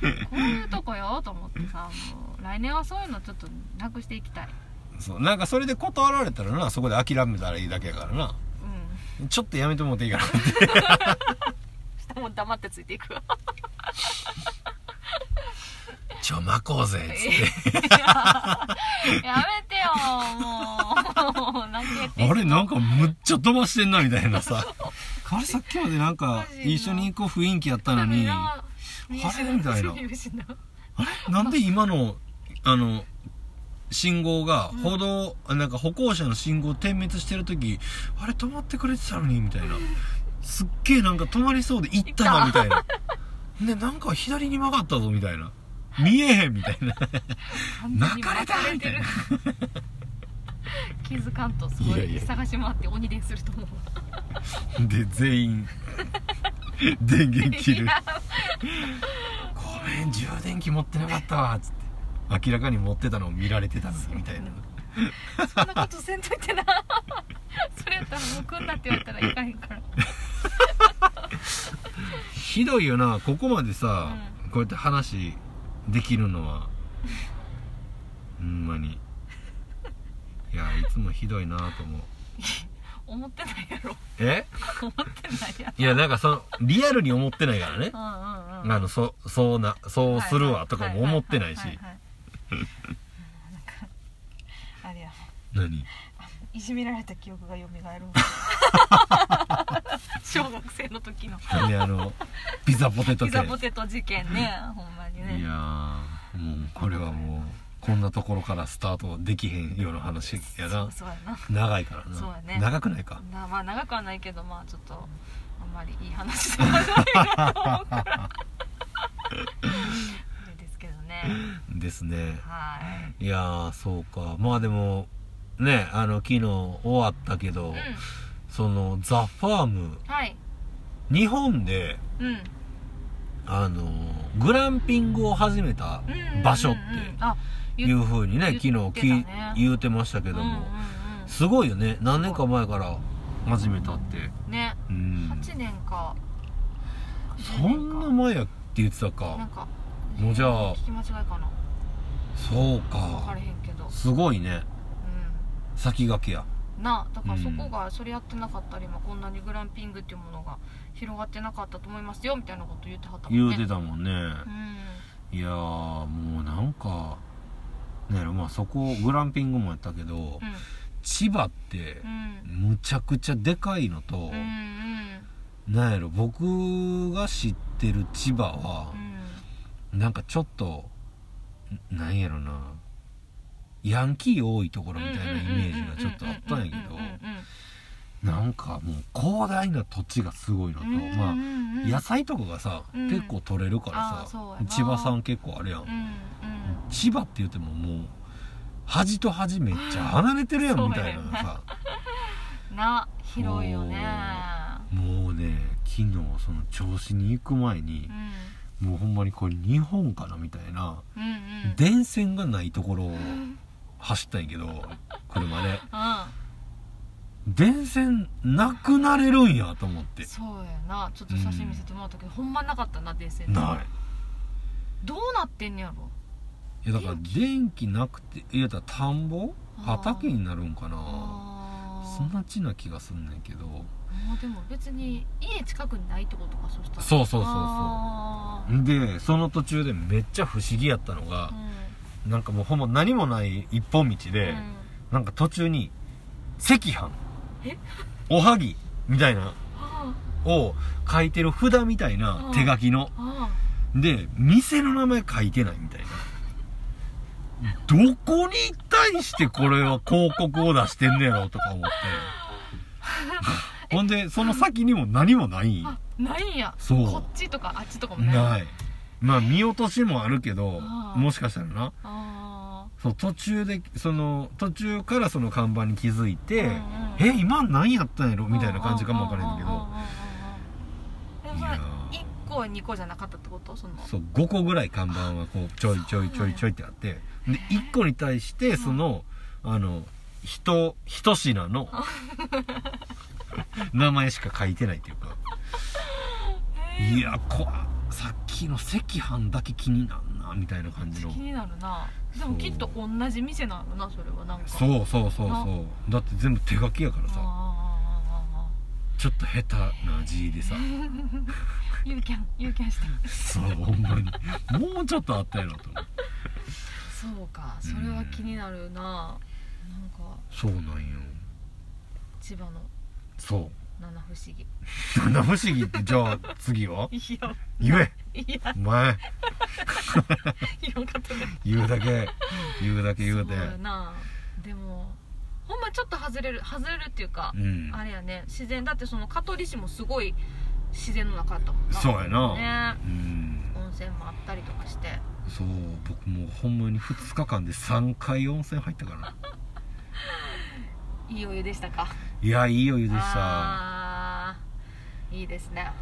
Speaker 2: こういうとこよと思ってさもう来年はそういうのちょっとなくしていきたい。
Speaker 1: そうなんかそれで断られたらなそこで諦めたらいいだけやからな。
Speaker 2: うん。
Speaker 1: ちょっとやめてもらっていいかなって。[LAUGHS]
Speaker 2: 下も黙ってついていくわ
Speaker 1: ちょ巻こうぜっつって。
Speaker 2: やめてよもう。
Speaker 1: あれなんかむっちゃ飛ばしてんなみたいなさ。あれさっきまでなんか一緒に行こう雰囲気やったのに。あれ？みたいな。れ？なんで今のあの信号が歩道、なんか歩行者の信号点滅してる時あれ止まってくれてたのにみたいな。すっげえなんか止まりそうで行ったなみたいな。でなんか左に曲がったぞみたいな見えへんみたいな。泣かれたみたいな。
Speaker 2: 気づかんとすごい探し回って鬼伝すると思う。
Speaker 1: で全員電源切る。ごめん充電器持ってなかったわつって。明らかに持ってたのを見られてたのにみたいな。
Speaker 2: そんなことせんといてな。それやったらもう来んなって言われたらいかへんから。
Speaker 1: ひどいよな。ここまでさ、こうやって話できるのはほんまに。いやいつもひどいなと思う。
Speaker 2: 思ってないやろ。
Speaker 1: え？
Speaker 2: 思ってないや
Speaker 1: いやなんかそのリアルに思ってないからね。
Speaker 2: ろうんうんうん。
Speaker 1: あのそそうなそうするわとかも思ってないし。
Speaker 2: はははいうんなんかあれや
Speaker 1: 何？
Speaker 2: いじめられた記憶が蘇る。[LAUGHS] 小学生の時の。
Speaker 1: 何あのピザポテト
Speaker 2: ピ
Speaker 1: 系
Speaker 2: ザポテト事件ね。ほんまにね。
Speaker 1: いやーもうこれはもうこんなところからスタートできへんような話やな。
Speaker 2: そうそうやな。
Speaker 1: 長いからな。
Speaker 2: そうやね。
Speaker 1: 長くないか。
Speaker 2: なまあ長くはないけどまあちょっとあんまりいい話ではないなと思うから。ですけどね
Speaker 1: ですね。
Speaker 2: はい。
Speaker 1: いやーそうか。まあでもねあの昨日終わったけど、
Speaker 2: う
Speaker 1: そのザ・ファーム。
Speaker 2: んはい。
Speaker 1: 日本で
Speaker 2: うん。
Speaker 1: あのグランピングを始めた
Speaker 2: うん
Speaker 1: 場所っ
Speaker 2: うんうん。
Speaker 1: て
Speaker 2: あ
Speaker 1: いうふうにね昨日き言うてましたけども、
Speaker 2: うんうん
Speaker 1: すごいよね。何年か前から始めたって。
Speaker 2: うんね。
Speaker 1: うん。
Speaker 2: 8年か。
Speaker 1: そんな前やって言ってた
Speaker 2: なん
Speaker 1: か
Speaker 2: か
Speaker 1: もうじゃあ
Speaker 2: 聞き間違いかな。
Speaker 1: そう
Speaker 2: 分か
Speaker 1: か
Speaker 2: れへんけど。
Speaker 1: すごいね。
Speaker 2: う
Speaker 1: 先駆けや。
Speaker 2: んなだからそこがそれやってなかったら今こんなにグランピングっていうものが広がってなかったと思いますよみたいなこと言ってはったもんね。
Speaker 1: 言うてたもんね、
Speaker 2: うん。
Speaker 1: いやーもうなんかねまあそこグランピングもやったけど、千葉って
Speaker 2: うん。
Speaker 1: むちゃくちゃでかいのと、
Speaker 2: うんうん。
Speaker 1: なんやろ僕が知ってる千葉は
Speaker 2: う、ん。
Speaker 1: なんかちょっとんなんやろなヤンキー多いところみたいなイメージがちょっとあったんやけどなんかもう広大な土地がすごいのと、まあ野菜とかがさ、
Speaker 2: うん。
Speaker 1: 結構取れるからさ千葉さん結構あれやん、千葉って言ってももう端と端めっちゃ離れてるやんみた
Speaker 2: い
Speaker 1: なさ。
Speaker 2: な。広いよね。
Speaker 1: もうね昨日その銚子に行く前に
Speaker 2: う、ん。
Speaker 1: もうほんまにこれ日本かなみたいな、電線がないところを走ったんやけど [LAUGHS] 車で。電線なくなれるんやと思って。
Speaker 2: そうやな。ちょっと写真見せてもらったけど、ほんまなかったな電線。
Speaker 1: ない。
Speaker 2: どうなってんねやろ？
Speaker 1: いやだから電気？なくていやだから田んぼ？畑になるんかな。そんなちな気がすんねんけど。
Speaker 2: もうでも別に家近くにないってことかそしたら。
Speaker 1: そうそうそうそう。
Speaker 2: あ
Speaker 1: でその途中でめっちゃ不思議やったのが
Speaker 2: ー、
Speaker 1: なんかもうほんま何もない一本道で、
Speaker 2: うん。
Speaker 1: なんか途中に赤飯。
Speaker 2: え？
Speaker 1: おはぎ。みたいな。
Speaker 2: あ
Speaker 1: を書いてる札みたいな手書きの。
Speaker 2: あ
Speaker 1: で店の名前書いてないみたいな。どこに対してこれは広告を出してんねやろとか思って。[LAUGHS] ほんでその先にも何もない。
Speaker 2: あないんや。
Speaker 1: そう。
Speaker 2: こっちとかあっちとかもない。
Speaker 1: ないまあ見落としもあるけどもしかしたらな。
Speaker 2: あ
Speaker 1: そう途中でその途中からその看板に気づいて、
Speaker 2: うんうん。
Speaker 1: え今何やったんやろ？
Speaker 2: ー
Speaker 1: みたいな感じかもわからへんけど。いや
Speaker 2: 1個2個じゃなかったってこと？その
Speaker 1: そう5個ぐらい看板はこうちょいちょいちょいちょいってあって。で1個に対してそのあの人一品の [LAUGHS] 名前しか書いてないっていうか。いやこさっきの赤飯だけ気になんなみたいな感じの。
Speaker 2: 気になるな。でもきっと同じ店なのなそれはなんか。
Speaker 1: そうそうそうそう。だって全部手書きやからさ。
Speaker 2: あ
Speaker 1: ちょっと下手な字でさ。
Speaker 2: ーユーキャンユーキャンして
Speaker 1: そうほんまに。もうちょっとあったやろと思う。
Speaker 2: そうかそれは気になるな。なんか。
Speaker 1: そうなんよ。
Speaker 2: 千葉の。
Speaker 1: そう
Speaker 2: 七不思議。
Speaker 1: 七不思議ってじゃあ次は？言え。お前。[LAUGHS] 言うだけ。言うだけ言うて。
Speaker 2: でもほんまちょっと外れる外れるっていうか、
Speaker 1: うん。
Speaker 2: あれやね。自然だってその香取市もすごい自然の中やったもんな。
Speaker 1: そうやな。
Speaker 2: ね。
Speaker 1: うん。
Speaker 2: 温泉もあったりとかして。
Speaker 1: そう僕もうほんまに2日間で3回温泉入ったから。な [LAUGHS] い
Speaker 2: いお湯でしたか？
Speaker 1: いやいいお湯でした。
Speaker 2: いいですね。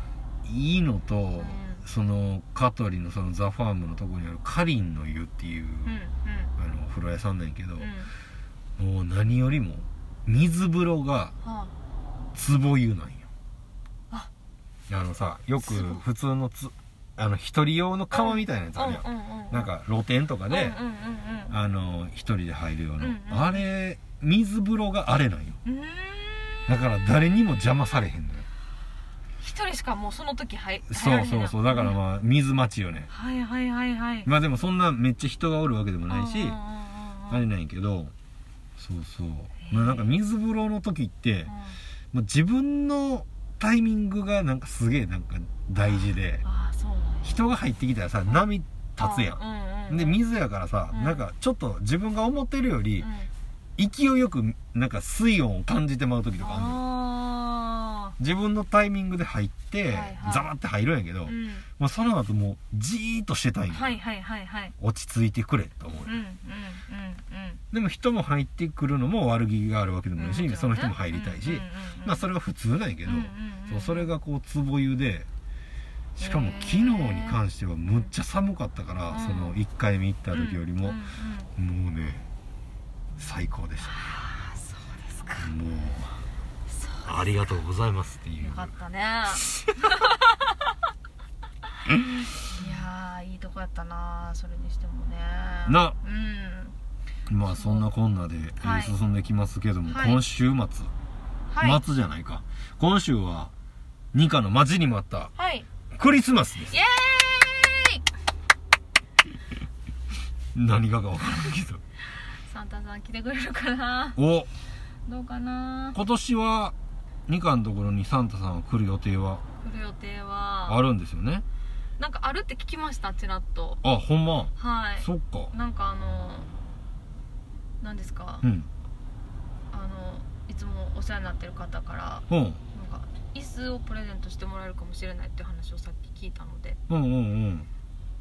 Speaker 1: いいのと、
Speaker 2: ん。
Speaker 1: その香取のそのザ・ファームのとこにあるかりんの湯っていう、
Speaker 2: うん
Speaker 1: あのお風呂屋さんなんやけど
Speaker 2: うん、うん
Speaker 1: もう何よりも水風呂が
Speaker 2: はあ。
Speaker 1: 壺湯なんよ。
Speaker 2: あ。
Speaker 1: あのさよく
Speaker 2: 壺
Speaker 1: 普通のつあの一人用の川みたいなやつあるやん、
Speaker 2: うんうんうんうん。
Speaker 1: なんか露天とかで、
Speaker 2: うんうんうん。
Speaker 1: あの一人で入るような、
Speaker 2: うんうん。
Speaker 1: あれ水風呂があれなんよ。だから誰にも邪魔されへんのよ。
Speaker 2: 一人しかもうその時入
Speaker 1: そうそうそう。だからまあ水待ちよね。
Speaker 2: はいはいはいはい。
Speaker 1: まあでもそんなめっちゃ人がおるわけでもないし
Speaker 2: うんうんうんうん。
Speaker 1: あれなんやけどそうそう。まあなんか水風呂の時って
Speaker 2: うん。
Speaker 1: もう自分のタイミングがなんかすげえなんか大事で
Speaker 2: ああそうなんや。
Speaker 1: 人が入ってきたらさ波立つや
Speaker 2: うんうんうん
Speaker 1: ん。で水やからさ
Speaker 2: うん。
Speaker 1: なんかちょっと自分が思ってるより
Speaker 2: うん
Speaker 1: 勢いよくなんか水温を感じてまう時とかあるの自分のタイミングで入って
Speaker 2: はいはい。
Speaker 1: ザバって入るんやけど
Speaker 2: あうん。
Speaker 1: もうその後もうじーっとしてたんよ。
Speaker 2: はいはいはいはい。
Speaker 1: 落ち着いてくれと思う
Speaker 2: うんうんうんうん。
Speaker 1: でも人も入ってくるのも悪気があるわけでもないし、
Speaker 2: うん
Speaker 1: その人も入りたいし、
Speaker 2: うんうんうんうん。
Speaker 1: まあそれは普通なんやけど、
Speaker 2: うんうんうん
Speaker 1: そうそれがこう壺湯でしかも昨日に関してはむっちゃ寒かったから、
Speaker 2: うん。
Speaker 1: その1回目行った時よりももうね最高でし
Speaker 2: ああそうですか。
Speaker 1: たもうありがとうございますっていう。
Speaker 2: よかったね。いやーいいとこやったなそれにしてもね。
Speaker 1: な。
Speaker 2: うん。
Speaker 1: まあそんなこんなで、進んできますけども、
Speaker 2: はい。
Speaker 1: 今週末、
Speaker 2: はい。
Speaker 1: 末じゃないか。今週はニカの待ちに待った
Speaker 2: はい。
Speaker 1: クリスマスです。
Speaker 2: イエーイ。[LAUGHS]
Speaker 1: 何がか分からんけど
Speaker 2: サンタさん来てくれるかな
Speaker 1: お。
Speaker 2: どうかな？
Speaker 1: 今年はニカのところにサンタさんが来る予定は？
Speaker 2: 来る予定は。
Speaker 1: あるんですよね？
Speaker 2: なんかあるって聞きましたちらっと。
Speaker 1: あほんま？
Speaker 2: はい。
Speaker 1: そっか。
Speaker 2: なんかあの何ですか、
Speaker 1: うん。
Speaker 2: あのいつもお世話になってる方から
Speaker 1: うん。
Speaker 2: なんか椅子をプレゼントしてもらえるかもしれないっていう話をさっき聞いたので
Speaker 1: うんうんうん。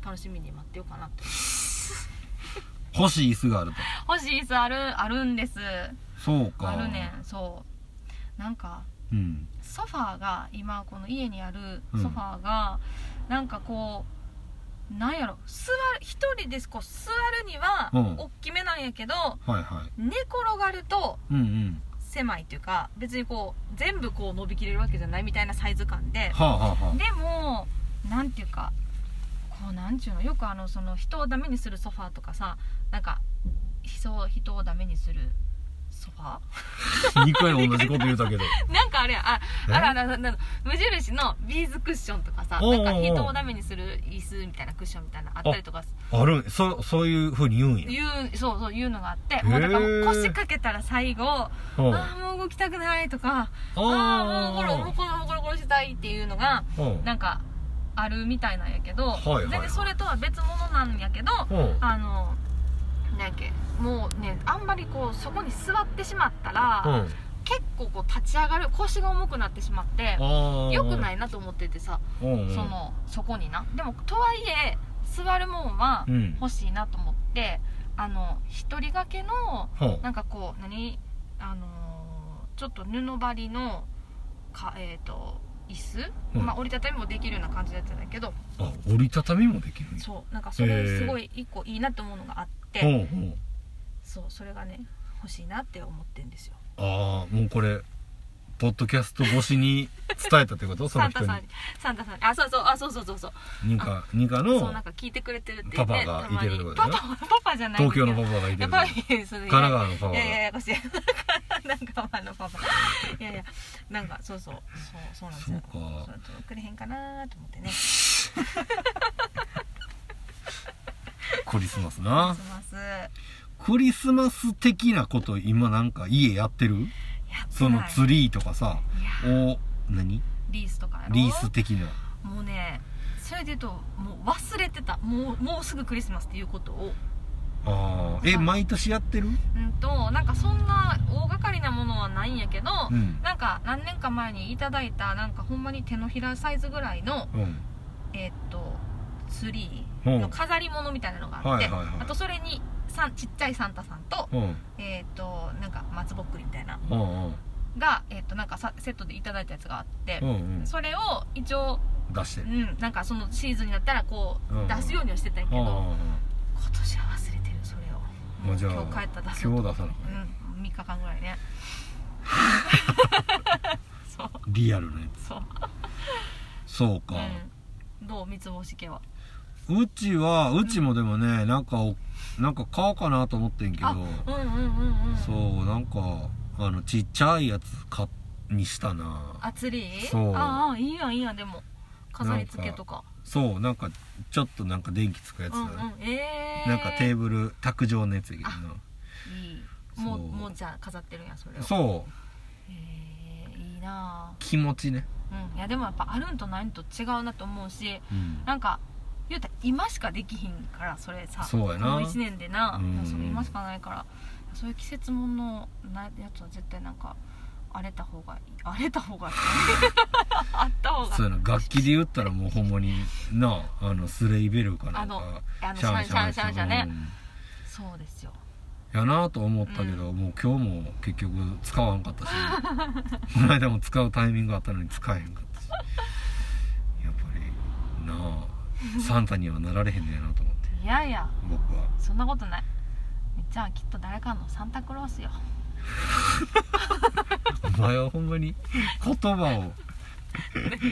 Speaker 2: 楽しみに待ってようかなって
Speaker 1: 欲しい椅子があると。
Speaker 2: 欲しい椅子あるあるんです。
Speaker 1: そうか。
Speaker 2: あるねん。そう。なんか
Speaker 1: うん。
Speaker 2: ソファーが今この家にある
Speaker 1: うん。
Speaker 2: ソファーが、なんかこうなんやろ座る一人でこう座るには
Speaker 1: うん。
Speaker 2: 大きめなんやけど、
Speaker 1: はいはい。
Speaker 2: 寝転がると
Speaker 1: うんうん。
Speaker 2: 狭いっていうか別にこう全部こう伸びきれるわけじゃないみたいなサイズ感で。
Speaker 1: はあはあは
Speaker 2: でもなんていうかこうなんていうのよくあのその人をダメにするソファーとかさなんか人人をダメにするソファ
Speaker 1: あ2回同じこと言うたけど。
Speaker 2: ー [LAUGHS] なんかあれやあ
Speaker 1: え？
Speaker 2: あらあらあら無印のビーズクッションとかさなんか人をダメにする椅子みたいなクッションみたいなのあったりとか
Speaker 1: ある？そそういうふうに言うんや。
Speaker 2: 言うそうそういうのがあってもうだからもう腰掛けたら最後あ
Speaker 1: うん。
Speaker 2: あもう動きたくないとか
Speaker 1: あ
Speaker 2: ああもうこれもうこのコロコロしたいっていうのが
Speaker 1: うん。
Speaker 2: なんかあるみたいなんやけど、
Speaker 1: はいはいはい。
Speaker 2: 全然それとは別物なんやけど、
Speaker 1: うん。
Speaker 2: あのなんけもうねあんまりこうそこに座ってしまったら、
Speaker 1: うん。
Speaker 2: 結構こう立ち上がる腰が重くなってしまって
Speaker 1: ああ
Speaker 2: 良くないいなと思っててさ、
Speaker 1: うんうん。
Speaker 2: そのそこにな。でもとはいえ座るもんは
Speaker 1: うん。
Speaker 2: 欲しいなと思って、あの一人掛けの
Speaker 1: ほう。
Speaker 2: なんかこう何あのーちょっと布張りのかえっ、と椅子、
Speaker 1: うん。
Speaker 2: まあ折りたたみもできるような感じのやつなんだけど。
Speaker 1: あ折りたたみもできる
Speaker 2: そう。なんかそれすごい一個いいなって思うのがあって、
Speaker 1: ほうほう
Speaker 2: そうそれがね欲しいなって思ってんですよ。
Speaker 1: ああもうこれポッドキャスト越しに伝えたってこと？[LAUGHS]
Speaker 2: サンタさんに。サンタさんに。あそうそう。あそうそうそうそう。
Speaker 1: ニカニカ
Speaker 2: そう
Speaker 1: の
Speaker 2: なんか聞いてくれてるって
Speaker 1: パ
Speaker 2: 言って
Speaker 1: パがいてるってことだよ
Speaker 2: たまにパパパパじゃない
Speaker 1: 東京のパパがいてる
Speaker 2: やっぱりそれ
Speaker 1: 神奈川のパパが。
Speaker 2: いやいやいやこしいなんかパパのパパいやいやなんかそうそうそうそうなんですよ
Speaker 1: そうか
Speaker 2: そうくれへんかなと思ってね [LAUGHS]
Speaker 1: クリスマス
Speaker 2: す
Speaker 1: な
Speaker 2: ます
Speaker 1: クリスマス的なこと今なんか家やってる？
Speaker 2: やって
Speaker 1: そのツリーとかさお何？
Speaker 2: リースとか
Speaker 1: リース的な
Speaker 2: もうねそれで言うともう忘れてた。もうもうすぐクリスマスっていうことを。
Speaker 1: ああえ毎年やってる？
Speaker 2: うんとなんかそんな大掛かりなものはないんやけど、
Speaker 1: うん。
Speaker 2: なんか何年か前にいただいたなんかほんまに手のひらサイズぐらいの
Speaker 1: うん。
Speaker 2: えーっとツリ
Speaker 1: うん
Speaker 2: ーの飾り物みたいなのがあって、あとそれにさんちっちゃいサンタさんと,、
Speaker 1: うん。
Speaker 2: えーっとなんか松ぼっくりみたいな。が、えーっとなんかさセットでいただいたやつがあってそれを一応、
Speaker 1: 出して。る
Speaker 2: うん、なんかそのシーズンになったらこう、
Speaker 1: うん。
Speaker 2: 出すようにはしてたんやけど、今年は忘れてるそれを。
Speaker 1: まあじゃあ
Speaker 2: 今日帰ったら出そうと。
Speaker 1: 今日出さな
Speaker 2: うん3日間ぐらいね。そ [LAUGHS] う
Speaker 1: リアルなや
Speaker 2: そう、
Speaker 1: つそうか。
Speaker 2: うん、どう？三つ星家は
Speaker 1: うちはうちもでもねなんかおなんか買おうかなと思ってんけど
Speaker 2: あうんうんうんうん
Speaker 1: そうなんかあのちっちゃいやつ買っにしたな。
Speaker 2: あツリー
Speaker 1: そう。
Speaker 2: ああいいやんいいやんでも。飾り付けとか。
Speaker 1: そうなんかちょっとなんか電気つくやつ。だね
Speaker 2: うんうんええ
Speaker 1: なんかテーブル卓上のやつやけどな。い
Speaker 2: い。もうもうじゃあ飾ってるんやそれを。
Speaker 1: そう。
Speaker 2: へえいいな
Speaker 1: 気持ちね。
Speaker 2: あうん。いやでもやっぱあるんとないんと違うなと思うし
Speaker 1: うん。
Speaker 2: なんか言うたら今しかできひんからそれさ
Speaker 1: そうやな。
Speaker 2: この1年でな、
Speaker 1: うん。
Speaker 2: 今しかないから。そういう季節ものなやつは絶対なんか荒れた方がいい。荒れた方がいい。[LAUGHS] あった方が。
Speaker 1: そうやな。楽器で言ったらもうほんまになあのスレイベルかなんか。
Speaker 2: シャンシャンシャンシャン。ね。
Speaker 1: うん。
Speaker 2: そうですよ。
Speaker 1: やなと思ったけど、もう今日も結局使わんかったし。[LAUGHS] この間も使うタイミングあったのに使えへんかったし。やっぱりなあサンタにはなられへんねやなと思って。
Speaker 2: いやいや。
Speaker 1: 僕は。
Speaker 2: そんなことない。みっちゃんはきっと誰かのサンタクロースよ。[LAUGHS]
Speaker 1: お前はほんまに言葉を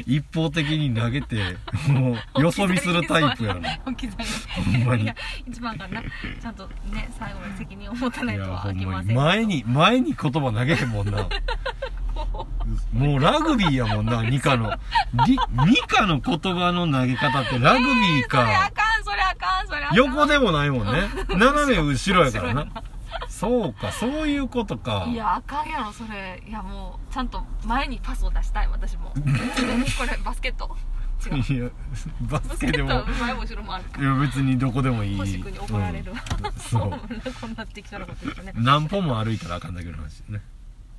Speaker 1: 一方的に投げてもうよそ見するタイプやな。
Speaker 2: 置き去り
Speaker 1: ほんまに。
Speaker 2: 一番からな。ちゃんとね最後まで責任を持たないいとは
Speaker 1: やほんま
Speaker 2: 飽きません
Speaker 1: に。前に前に言葉投げへんもんなもうラグビーやもんな [LAUGHS] ニカの。リニカの言葉の投げ方ってラグビー
Speaker 2: それあ
Speaker 1: か
Speaker 2: かんそれあかんそれあかん。
Speaker 1: 横でもないもんね。斜め後ろやからな。[LAUGHS] そうかそういうことか。
Speaker 2: いやあかんやろそれ。いやもうちゃんと前にパスを出したい私も。[LAUGHS] これバスケット？違う。
Speaker 1: いやバ
Speaker 2: バ
Speaker 1: スケでも
Speaker 2: 前も後ろもあるか
Speaker 1: いや別にどこでもいい。
Speaker 2: 星君に怒られるわ、
Speaker 1: うん。そう。
Speaker 2: こんなってきたらこと言うとね。
Speaker 1: 何歩も歩いたらあかんだけの話ね。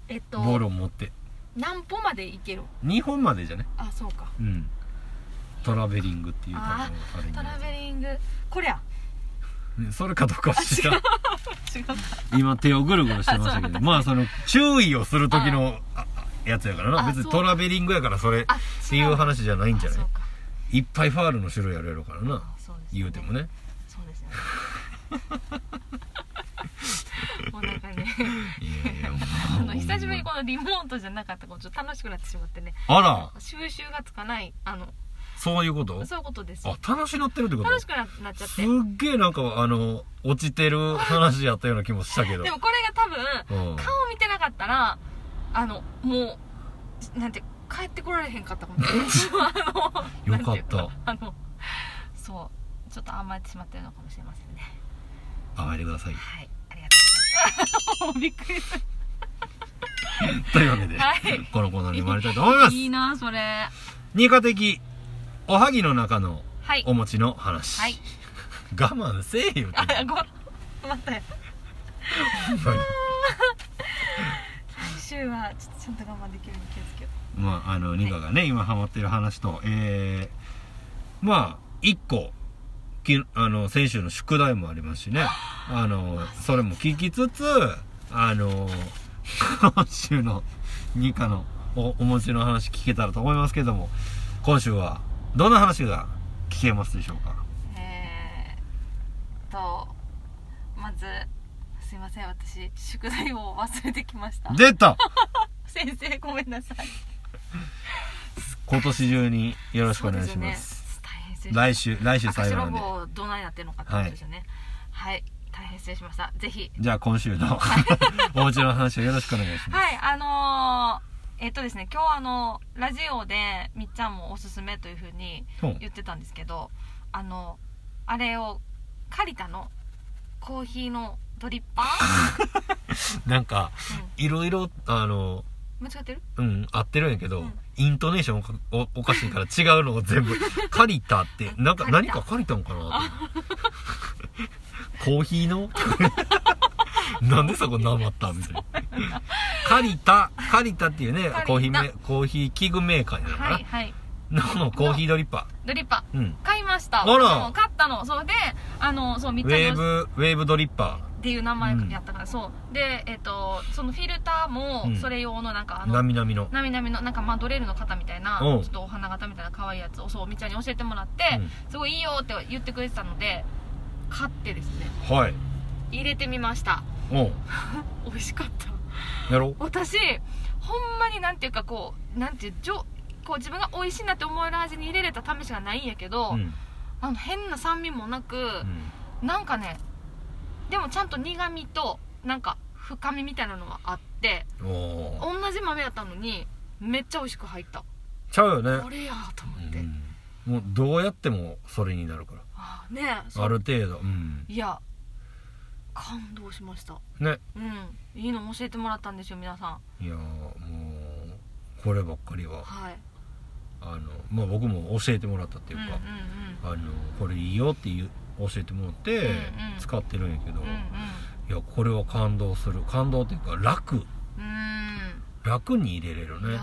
Speaker 2: えっと
Speaker 1: ボールを持って
Speaker 2: 何歩まで行ける
Speaker 1: ？2本までじゃね？
Speaker 2: あそうか。
Speaker 1: うん。トラベリングっていう
Speaker 2: あ
Speaker 1: があるん
Speaker 2: トラ
Speaker 1: だ
Speaker 2: ベリング。これや
Speaker 1: ねそれかどうかは知らん。
Speaker 2: 違った
Speaker 1: 今手をぐるぐるしてましたけどまあその注意をする時のあやつやからな。別に
Speaker 2: あそう。
Speaker 1: トラベリングやからそれ
Speaker 2: あ
Speaker 1: っていう話じゃないんじゃない？
Speaker 2: あそう。か
Speaker 1: いっぱいファールの種類あるやろからな。
Speaker 2: あそうです
Speaker 1: 言うてもね。
Speaker 2: そうですよね。もうなんかね
Speaker 1: いや
Speaker 2: 久しぶりにこのリモートじゃなかったからちょっと楽しくなってしまってね。
Speaker 1: あら。
Speaker 2: 収集がつかないあの
Speaker 1: そういうこと？
Speaker 2: そういうことです。よ
Speaker 1: あ楽しなってるってこと？
Speaker 2: 楽しくななっちゃっ
Speaker 1: す
Speaker 2: て
Speaker 1: っげえなんかあの落ちてる話やったような気もしたけど。[LAUGHS]
Speaker 2: でもこれが多分
Speaker 1: うん。
Speaker 2: 顔見てなかったらあのもうなんて帰ってこられへんかったかも。[LAUGHS] あの
Speaker 1: よかった。
Speaker 2: あのそうちょっと甘えてしまってるのかもしれませんね。
Speaker 1: 暴いてください。
Speaker 2: はいありがとうございます。[LAUGHS] びっくりする [LAUGHS]
Speaker 1: というわけで、
Speaker 2: はい。
Speaker 1: このコーナーに参りたいと思います。
Speaker 2: いいなそれ。
Speaker 1: 二課的おはぎの中の
Speaker 2: はい。
Speaker 1: お餅の話、
Speaker 2: はい。
Speaker 1: 我慢せえよって
Speaker 2: あご待ったよ
Speaker 1: ほんまに
Speaker 2: 来週はちょっとちゃんと我慢できるように気をつけよ
Speaker 1: まああのニカがね、今ハマってる話とえー、まあ一個きあの先週の宿題もありますしね。あのそれも聞きつつあの今週のニカのおお餅の話聞けたらと思いますけども今週はどんな話が聞けますでしょうか？
Speaker 2: うえー、とまずすいません私宿題を忘れてきました。
Speaker 1: 出た！[LAUGHS]
Speaker 2: 先生ごめんなさい。
Speaker 1: 今年中によろしくお願いします。
Speaker 2: ね。
Speaker 1: 来週来週
Speaker 2: 赤
Speaker 1: 最後なんで。
Speaker 2: 白棒どないなってんのかってことですよね。はい、大変失礼しました。ぜひ。
Speaker 1: じゃあ今週の [LAUGHS] お家の話をよろしくお願いします。
Speaker 2: はい。あのー、えっとですね今日あのラジオでみっちゃんもおすすめというふうに言ってたんですけどあのあれをカリタの？コーヒーのドリッパー、[LAUGHS]
Speaker 1: なんかいろいろあの
Speaker 2: うん、間違ってる？
Speaker 1: うん合ってるんやけど、
Speaker 2: うん。
Speaker 1: イントネーションおおおかしいから違うのを全部借りたって。なんか
Speaker 2: 借りた。
Speaker 1: 何か借りたんかなって [LAUGHS] コーヒーの？[LAUGHS] なんでそこなまったみたいな。借りた借りたっていうねコーヒーメコーヒー器具メーカーなのかな、
Speaker 2: はいはい。
Speaker 1: のコーヒードリッパ
Speaker 2: ドリッパ
Speaker 1: ー、うん、
Speaker 2: ー買いました。
Speaker 1: あら。
Speaker 2: 買ったの。そうであのそうみっ
Speaker 1: ウェー
Speaker 2: ちゃんの
Speaker 1: ブウェーブドリッパ
Speaker 2: っていう名前やったから、そう。でえっ、とそのフィルターも
Speaker 1: うん。
Speaker 2: それ用のなんかあ
Speaker 1: ー
Speaker 2: の、
Speaker 1: なみなみの。
Speaker 2: なみなみのなんかまあドレルの型みたいなち
Speaker 1: うん。
Speaker 2: ょっとお花形みたいな可愛いやつをそうみっちゃんに教えてもらって、
Speaker 1: うん。
Speaker 2: すごいいいよって言ってくれてたので買ってですね。
Speaker 1: はい。
Speaker 2: 入れてみました。
Speaker 1: おう。[LAUGHS]
Speaker 2: 美味しかった。
Speaker 1: やろう。
Speaker 2: 私ほんまになんていうかこうなんていうじょこう自分が美味しいなって思える味に入れれた試しがないんやけど、
Speaker 1: うん。
Speaker 2: あの変な酸味もなく、
Speaker 1: うん。
Speaker 2: なんかねでもちゃんと苦味となんか深みみたいなのがあって同じ豆やったのにめっちゃ美味しく入った。
Speaker 1: ちゃうよね。
Speaker 2: これやと思って、
Speaker 1: うん。もうどうやってもそれになるから
Speaker 2: あね
Speaker 1: ある程度。うん。
Speaker 2: いや感動しました。
Speaker 1: ね。
Speaker 2: うん。いいの教えてもらったんですよ皆さん。
Speaker 1: いやーもうこればっかりは。
Speaker 2: はい。
Speaker 1: あのまあ僕も教えてもらったっていうか、あのこれいいよっていう教えてもらって
Speaker 2: うんうん。
Speaker 1: 使ってるんやけど、
Speaker 2: うんうん。うん
Speaker 1: いやこれは感動する。感動っていうか楽。
Speaker 2: うん。うん
Speaker 1: 楽に入れれるね。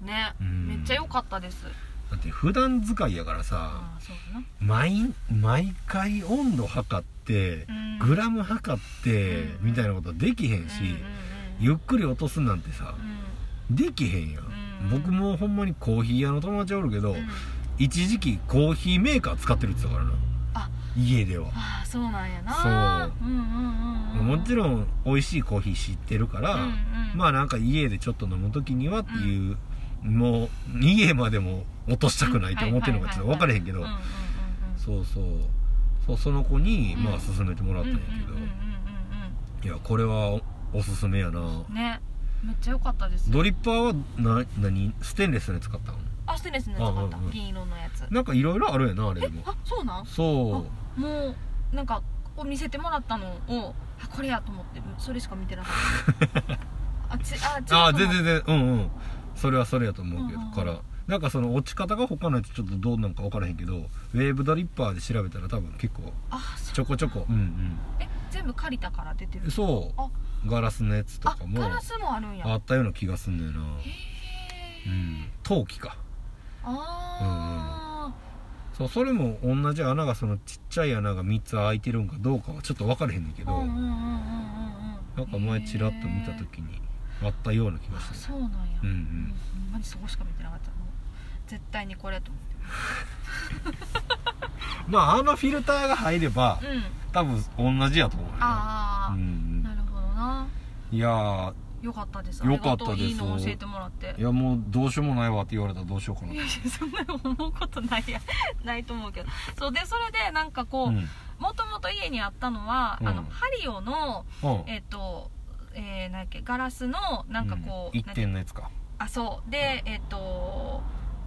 Speaker 2: ね。
Speaker 1: うん。
Speaker 2: めっちゃ良かったです
Speaker 1: だって普段使いやからさ毎毎回温度測って
Speaker 2: うん。
Speaker 1: グラム測って
Speaker 2: うん。
Speaker 1: みたいなことできへんし、
Speaker 2: うんうんうん
Speaker 1: ゆっくり落とすなんてさ
Speaker 2: うん。
Speaker 1: できへんやん、
Speaker 2: うん。
Speaker 1: 僕もほんまにコーヒー屋の友達おるけど、
Speaker 2: うん。
Speaker 1: 一時期コーヒーメーカー使ってるって言ってたからな。
Speaker 2: あ。
Speaker 1: 家では。
Speaker 2: ああそうなんやな。
Speaker 1: そう。
Speaker 2: うんうんうんうん。
Speaker 1: もちろん美味しいコーヒー知ってるから、
Speaker 2: うんうん。
Speaker 1: まあなんか家でちょっと飲む時にはっていう、もう家までも落としたくないと思ってるのかちょっと分からへんけど、そうそう。そうその子に
Speaker 2: うん。
Speaker 1: まあ勧めてもらったんやけど、いやこれはおおすすめやな。
Speaker 2: うんね。めっちゃ良かったです。
Speaker 1: ドリッパーはな何？ステンレスのやつ買ったの？
Speaker 2: あステンレスのやつ買っ
Speaker 1: んうん
Speaker 2: 銀色のやつ。
Speaker 1: なんかいろいろあるやなあれでも。
Speaker 2: あそうなん？
Speaker 1: そう。
Speaker 2: もうなんかこう見せてもらったのをあこれやと思ってそれしか見てなかった。[LAUGHS] あちあ違うと思う
Speaker 1: ああ全然全然。うんうん。それはそれやと思うけど、からなんかその落ち方が他のやつちょっとどうなんか分からへんけどウェーブドリッパーで調べたら多分結構
Speaker 2: あそう。
Speaker 1: ちょこちょこ。うん
Speaker 2: え全部借りたから出てる
Speaker 1: うんそ
Speaker 2: あ。
Speaker 1: うガラスのやつと
Speaker 2: あ
Speaker 1: かも
Speaker 2: ガラスもあるんや。
Speaker 1: あったような気がすんねんな。
Speaker 2: へえ
Speaker 1: うん。陶器か。
Speaker 2: あ
Speaker 1: そうそれも同じ穴がそのちっちゃい穴が3つ開いてるんかどうかはちょっと分からへんねんけど、
Speaker 2: あうんうんうんうんうんうん。
Speaker 1: なんか前チラッと見た時にあったような気が
Speaker 2: あ
Speaker 1: する
Speaker 2: そうなんや
Speaker 1: うんう
Speaker 2: うんんほんまにそこしか見てなかった絶対にこれと思って。[LAUGHS]
Speaker 1: まああのフィルターが入れば
Speaker 2: うん。
Speaker 1: 多分同じやと思うよ。
Speaker 2: ああ、
Speaker 1: うん
Speaker 2: なるほどな。い
Speaker 1: やー
Speaker 2: よかったです。
Speaker 1: よかったです。
Speaker 2: いいの教えてもらって。
Speaker 1: いやもうどうしようもないわって言われたらどうしようかな。い
Speaker 2: やそんなの思うことないや。[LAUGHS] ないと思うけど。そうでそれでなんかこう
Speaker 1: うん。
Speaker 2: もともと家にあったのは、
Speaker 1: うん。
Speaker 2: あのハリオの
Speaker 1: うん。
Speaker 2: えっ、とえー、なんやっけガラスのなんかこう、
Speaker 1: うん。一点のやつか。
Speaker 2: あそう。でえっ、と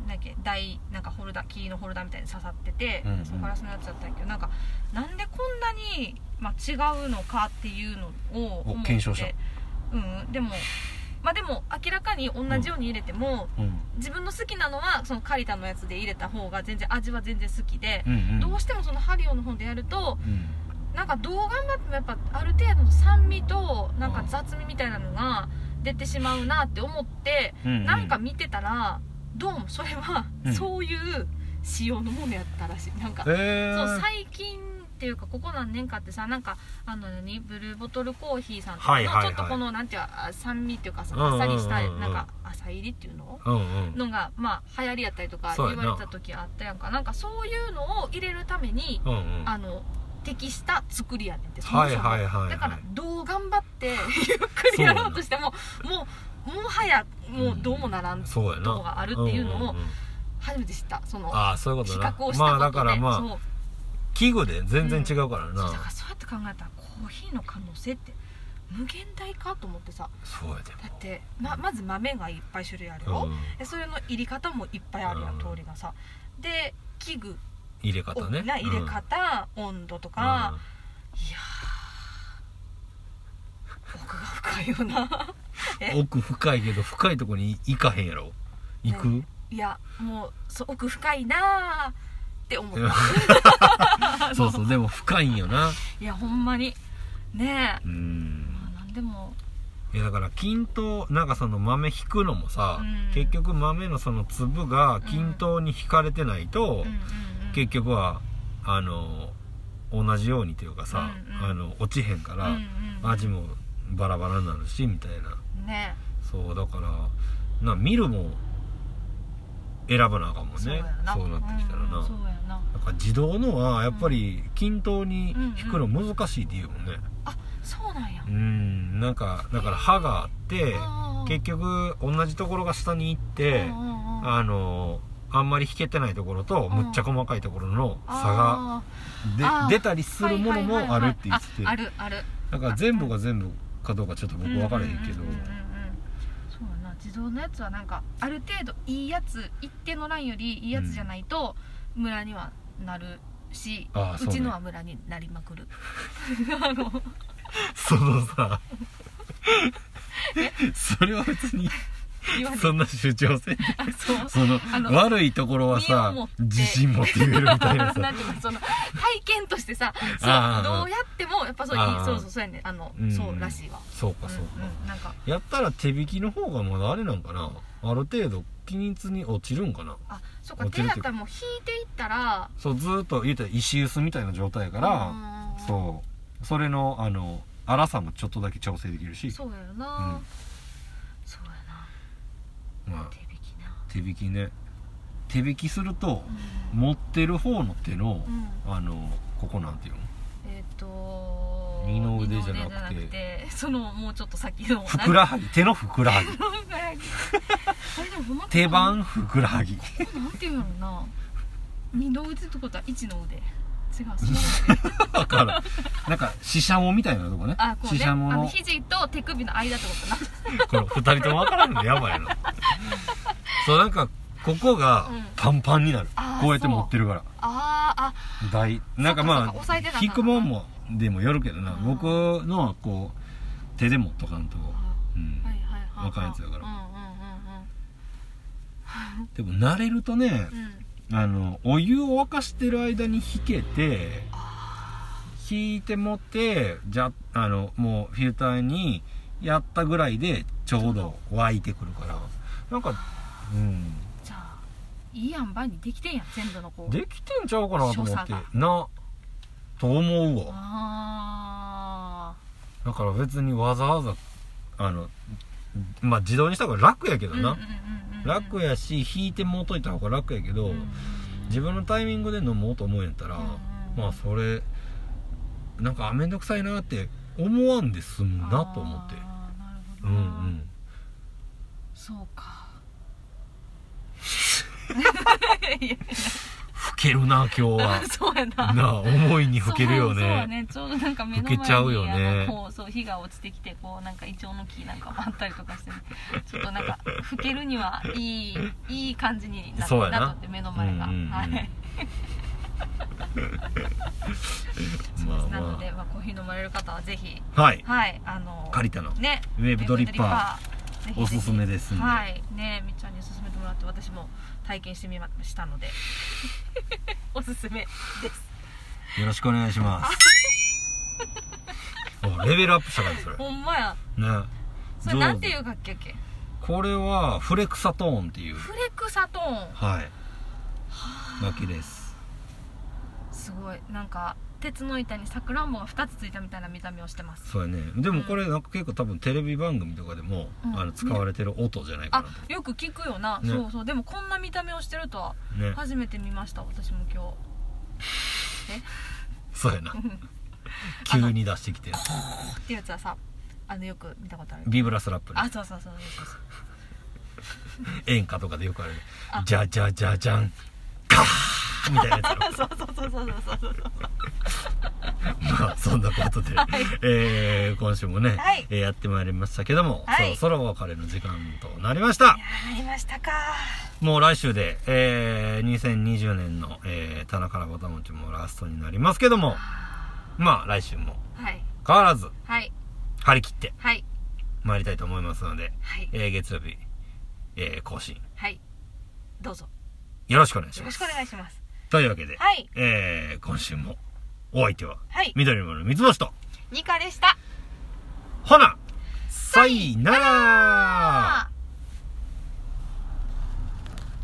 Speaker 2: なんやっけ台なんかホルダーキーのホルダーみたいに刺さってて、
Speaker 1: うんうん。
Speaker 2: そうガラスのやつだったんやけどなんかなんでこんなに、まあ、違うのかっていうのを思って。
Speaker 1: 検証した。
Speaker 2: うんでもまあでも明らかに同じように入れても、
Speaker 1: うん。
Speaker 2: 自分の好きなのはそのカリタのやつで入れた方が全然味は全然好きで、
Speaker 1: うんうん。
Speaker 2: どうしてもそのハリオの方でやると
Speaker 1: うん。
Speaker 2: なんかどう頑張ってもやっぱある程度の酸味となんか雑味みたいなのが出てしまうなって思って、
Speaker 1: うんうん。
Speaker 2: なんか見てたらどうもそれは
Speaker 1: うん。
Speaker 2: そういう仕様のものやったらしい。なんか、
Speaker 1: えー、
Speaker 2: そう最近っていうかここ何年かってさなんかあの何？ブルーボトルコーヒーさんとか。のちょっとこのなんていうかあ酸味っていうかさあっさりしたなんか浅入りっていうの
Speaker 1: うんうん。
Speaker 2: のがまあ流行りやったりとか言われた時あったやんか。なんかそういうのを入れるために
Speaker 1: うんうん。
Speaker 2: あの適した作りやねんってそもそも。
Speaker 1: はいはいはいはい。
Speaker 2: だからどう頑張って [LAUGHS] ゆっくりやろうとしてももうもはやもうどうもならん
Speaker 1: そうやな。
Speaker 2: とこがあるっていうのを
Speaker 1: んんん。
Speaker 2: 初めて知ったその
Speaker 1: ああそういうことな。
Speaker 2: 比較をしたことで、
Speaker 1: まあだからまあ器具で全然違うから
Speaker 2: そうだか
Speaker 1: な
Speaker 2: らそうやって考えたらコーヒーの可能性って無限大かと思ってさ。
Speaker 1: そうやで。
Speaker 2: だってままず豆がいっぱい種類あるよ、
Speaker 1: も、うん、
Speaker 2: でそれの入り方もいっぱいあるやん、
Speaker 1: うん。
Speaker 2: 通りがさ。で器具。
Speaker 1: 入れ方ね。
Speaker 2: な入れ方、温度とか、いやー奥が深いよな。[LAUGHS]
Speaker 1: 奥深いけど深いとこに行かへんやろ？行く、
Speaker 2: ね。いやもうそう奥深いなーって思った [LAUGHS]
Speaker 1: そうそうでも深いんよな。い
Speaker 2: やほんまに。ねえ、
Speaker 1: うん。
Speaker 2: まあ、何でも。
Speaker 1: いやだから均等なんかその豆引くのもさ、
Speaker 2: うん。
Speaker 1: 結局豆のその粒が均等に引かれてないと、
Speaker 2: うん
Speaker 1: 結局はあの同じようにというかさ、
Speaker 2: うんうん。
Speaker 1: あの落ちへんから、
Speaker 2: うんうん。
Speaker 1: 味もバラバラになるしみたいな。
Speaker 2: ね。
Speaker 1: そうだからな見るも選ばなあかんもんね。
Speaker 2: そうやな。
Speaker 1: ってきたらな、
Speaker 2: うんうんそうやな。
Speaker 1: なんか自動のはやっぱり均等に引くの難しいって言うもんね。
Speaker 2: あそうなんや。
Speaker 1: うん。なんかだから刃があって結局同じところが下に行って
Speaker 2: うんうんうん
Speaker 1: あのあんまり引けてないところと
Speaker 2: うん。
Speaker 1: むっちゃ細かいところの差が
Speaker 2: あ
Speaker 1: で出たりするものもあるって言ってて。
Speaker 2: ああるある。
Speaker 1: だから全部が全部かどうかちょっと僕分からへんけど。
Speaker 2: うんうんうんうんうんそうやな自動のやつはなんかある程度いいやつ一定のラインよりいいやつじゃないとムラにはなるし、
Speaker 1: うね。
Speaker 2: うちのはムラになりまくる。[LAUGHS] あの。
Speaker 1: そのさ。それは別に
Speaker 2: 言われ
Speaker 1: そんな主張せん。で
Speaker 2: あそう。
Speaker 1: その
Speaker 2: あの
Speaker 1: 悪いところは
Speaker 2: 身
Speaker 1: さ
Speaker 2: をもって。
Speaker 1: 自信持って言えるみたいなさ。
Speaker 2: なんていう。かその体験としてさそう
Speaker 1: あー。
Speaker 2: どうやってもやっぱそういい
Speaker 1: あー。
Speaker 2: そうそうそうやねあの、
Speaker 1: うん。
Speaker 2: そうらしいわ。
Speaker 1: そうかそうか、
Speaker 2: んうん、なんか。
Speaker 1: やったら手引きの方がまだあれなんかな。ある程度均一に落ちるんかな。
Speaker 2: あそっか
Speaker 1: 落ちるっていうか
Speaker 2: 手やったらもう引いていったら。
Speaker 1: そうずーっと言うたら石臼みたいな状態やから
Speaker 2: うん。
Speaker 1: そう。それのあの粗さもちょっとだけ調整できるし。
Speaker 2: そうやよな
Speaker 1: まあ
Speaker 2: 手引きな。
Speaker 1: 手引きね。手引きすると
Speaker 2: うん。
Speaker 1: 持ってる方の手の
Speaker 2: うん。
Speaker 1: あのここなんていうの？
Speaker 2: えっ、と
Speaker 1: 二の腕じゃなくて。
Speaker 2: 二の腕そのもうちょっと先の
Speaker 1: ふくらはぎ。手のふくらはぎ。
Speaker 2: ふくらはぎ。あれでもほんま
Speaker 1: 手番ふくらはぎ。
Speaker 2: なんていうんやろな。二の腕ってことは一の腕違う [LAUGHS]
Speaker 1: かる。なんかししゃもみたいなとこね。
Speaker 2: あこうね。
Speaker 1: ししゃもの。
Speaker 2: あの肘と手首の間ってことな
Speaker 1: これ二人ともわからんのやばいな [LAUGHS] そうなんかここが
Speaker 2: うん。
Speaker 1: パンパンになる、
Speaker 2: あー
Speaker 1: こうやって持ってるから。
Speaker 2: あーあ。
Speaker 1: 大なんかま
Speaker 2: あかん
Speaker 1: あ引くもんもでもよるけどな。僕のはこう手で持っとかんと、うん。
Speaker 2: はいはいはい
Speaker 1: 若いやつやから。
Speaker 2: うんうん。
Speaker 1: でも慣れるとね
Speaker 2: うん
Speaker 1: あのお湯を沸かしてる間に引けて引いて持ってじゃあのもうフィルターにやったぐらいでちょうど沸いてくるから。なんかうん。
Speaker 2: じゃあいい塩梅にできてんやん全部のこう。
Speaker 1: できてんちゃうかなと思って。なと思うわ。
Speaker 2: あ
Speaker 1: だから別にわざわざあのまあ自動にした方が楽やけどな、
Speaker 2: あ
Speaker 1: 楽やし引いてもうといた方が楽やけど、自分のタイミングで飲もうと思うんやったら、まあそれなんかあ面倒くさいなって思わんで済むなと思って。うんうん。
Speaker 2: そうか。[LAUGHS] [LAUGHS]
Speaker 1: 老けるな今日は。[LAUGHS]
Speaker 2: そうやな。
Speaker 1: なあ思いに老けるよ
Speaker 2: そうそう
Speaker 1: ね
Speaker 2: ね。ちょうどなんか目の前に
Speaker 1: ちゃうよね。
Speaker 2: こうそう火が落ちてきてこうなんかイチョウの木なんかもあったりとかして、ね、ちょっとなんか老けるにはいいいい感じになって
Speaker 1: そうやな。
Speaker 2: なって目の前が、
Speaker 1: うんうんうん。
Speaker 2: はい。[LAUGHS]
Speaker 1: まあ
Speaker 2: なので、
Speaker 1: ま
Speaker 2: まあ、コーヒー飲まれる方はぜひ
Speaker 1: あはい。
Speaker 2: はいあの
Speaker 1: 借りたの。
Speaker 2: ね
Speaker 1: ウェーブドリッパ
Speaker 2: ー
Speaker 1: おすすめです。
Speaker 2: はい。ねみっちゃんに勧めてもらって私も体験してみましたので [LAUGHS] おすすめです。
Speaker 1: よろしくお願いします。[LAUGHS] おレベルアップしたからそれ。
Speaker 2: ほんまや。
Speaker 1: ね。
Speaker 2: それなんていう楽器やっけ？
Speaker 1: これはフレクサトーンっていう。
Speaker 2: フレクサトーン。
Speaker 1: はい。楽器です
Speaker 2: すごい。なんか鉄の板にさくらんぼが2つついたみたいな見た目をしてます。
Speaker 1: そうやね。でもこれなんか結構多分テレビ番組とかでも、
Speaker 2: うん。
Speaker 1: あの使われてる音じゃないか
Speaker 2: あ
Speaker 1: なと、
Speaker 2: よく聞くよな、
Speaker 1: ね。
Speaker 2: そうそう。でもこんな見た目をしてるとは
Speaker 1: ね。
Speaker 2: 初めて見ました私も今
Speaker 1: そうやな。急に出してきて。
Speaker 2: 日っていうやつはさあのよく見たことある。
Speaker 1: ビブラスラップね。
Speaker 2: あそうそうそうそう。そう
Speaker 1: 演歌とかでよくある。
Speaker 2: あ。
Speaker 1: じゃじゃじゃじゃんカーみたいなやつ [LAUGHS]
Speaker 2: そうそうそうそうそうそうそう。
Speaker 1: まあそんなことで、
Speaker 2: はい。
Speaker 1: えー今週もね、
Speaker 2: はい。
Speaker 1: えーやってまいりましたけども、
Speaker 2: はい。
Speaker 1: そろそろお別れの時間となりました。
Speaker 2: なりましたか。
Speaker 1: もう来週で、えー2020年の、えー、田中らぼたもちもラストになりますけどもまあ来週も
Speaker 2: はい。
Speaker 1: 変わらず
Speaker 2: はい。
Speaker 1: 張り切って
Speaker 2: はい。
Speaker 1: 参りたいと思いますので、
Speaker 2: はい。
Speaker 1: えー月曜日、えー更新。
Speaker 2: はい。どうぞ。
Speaker 1: よろしくお願いします。
Speaker 2: よろしくお願いします
Speaker 1: というわけで、
Speaker 2: はい。
Speaker 1: えー今週もお相手は
Speaker 2: はい。
Speaker 1: 緑の丸三つ星と
Speaker 2: ニカでした。
Speaker 1: ほなさいなら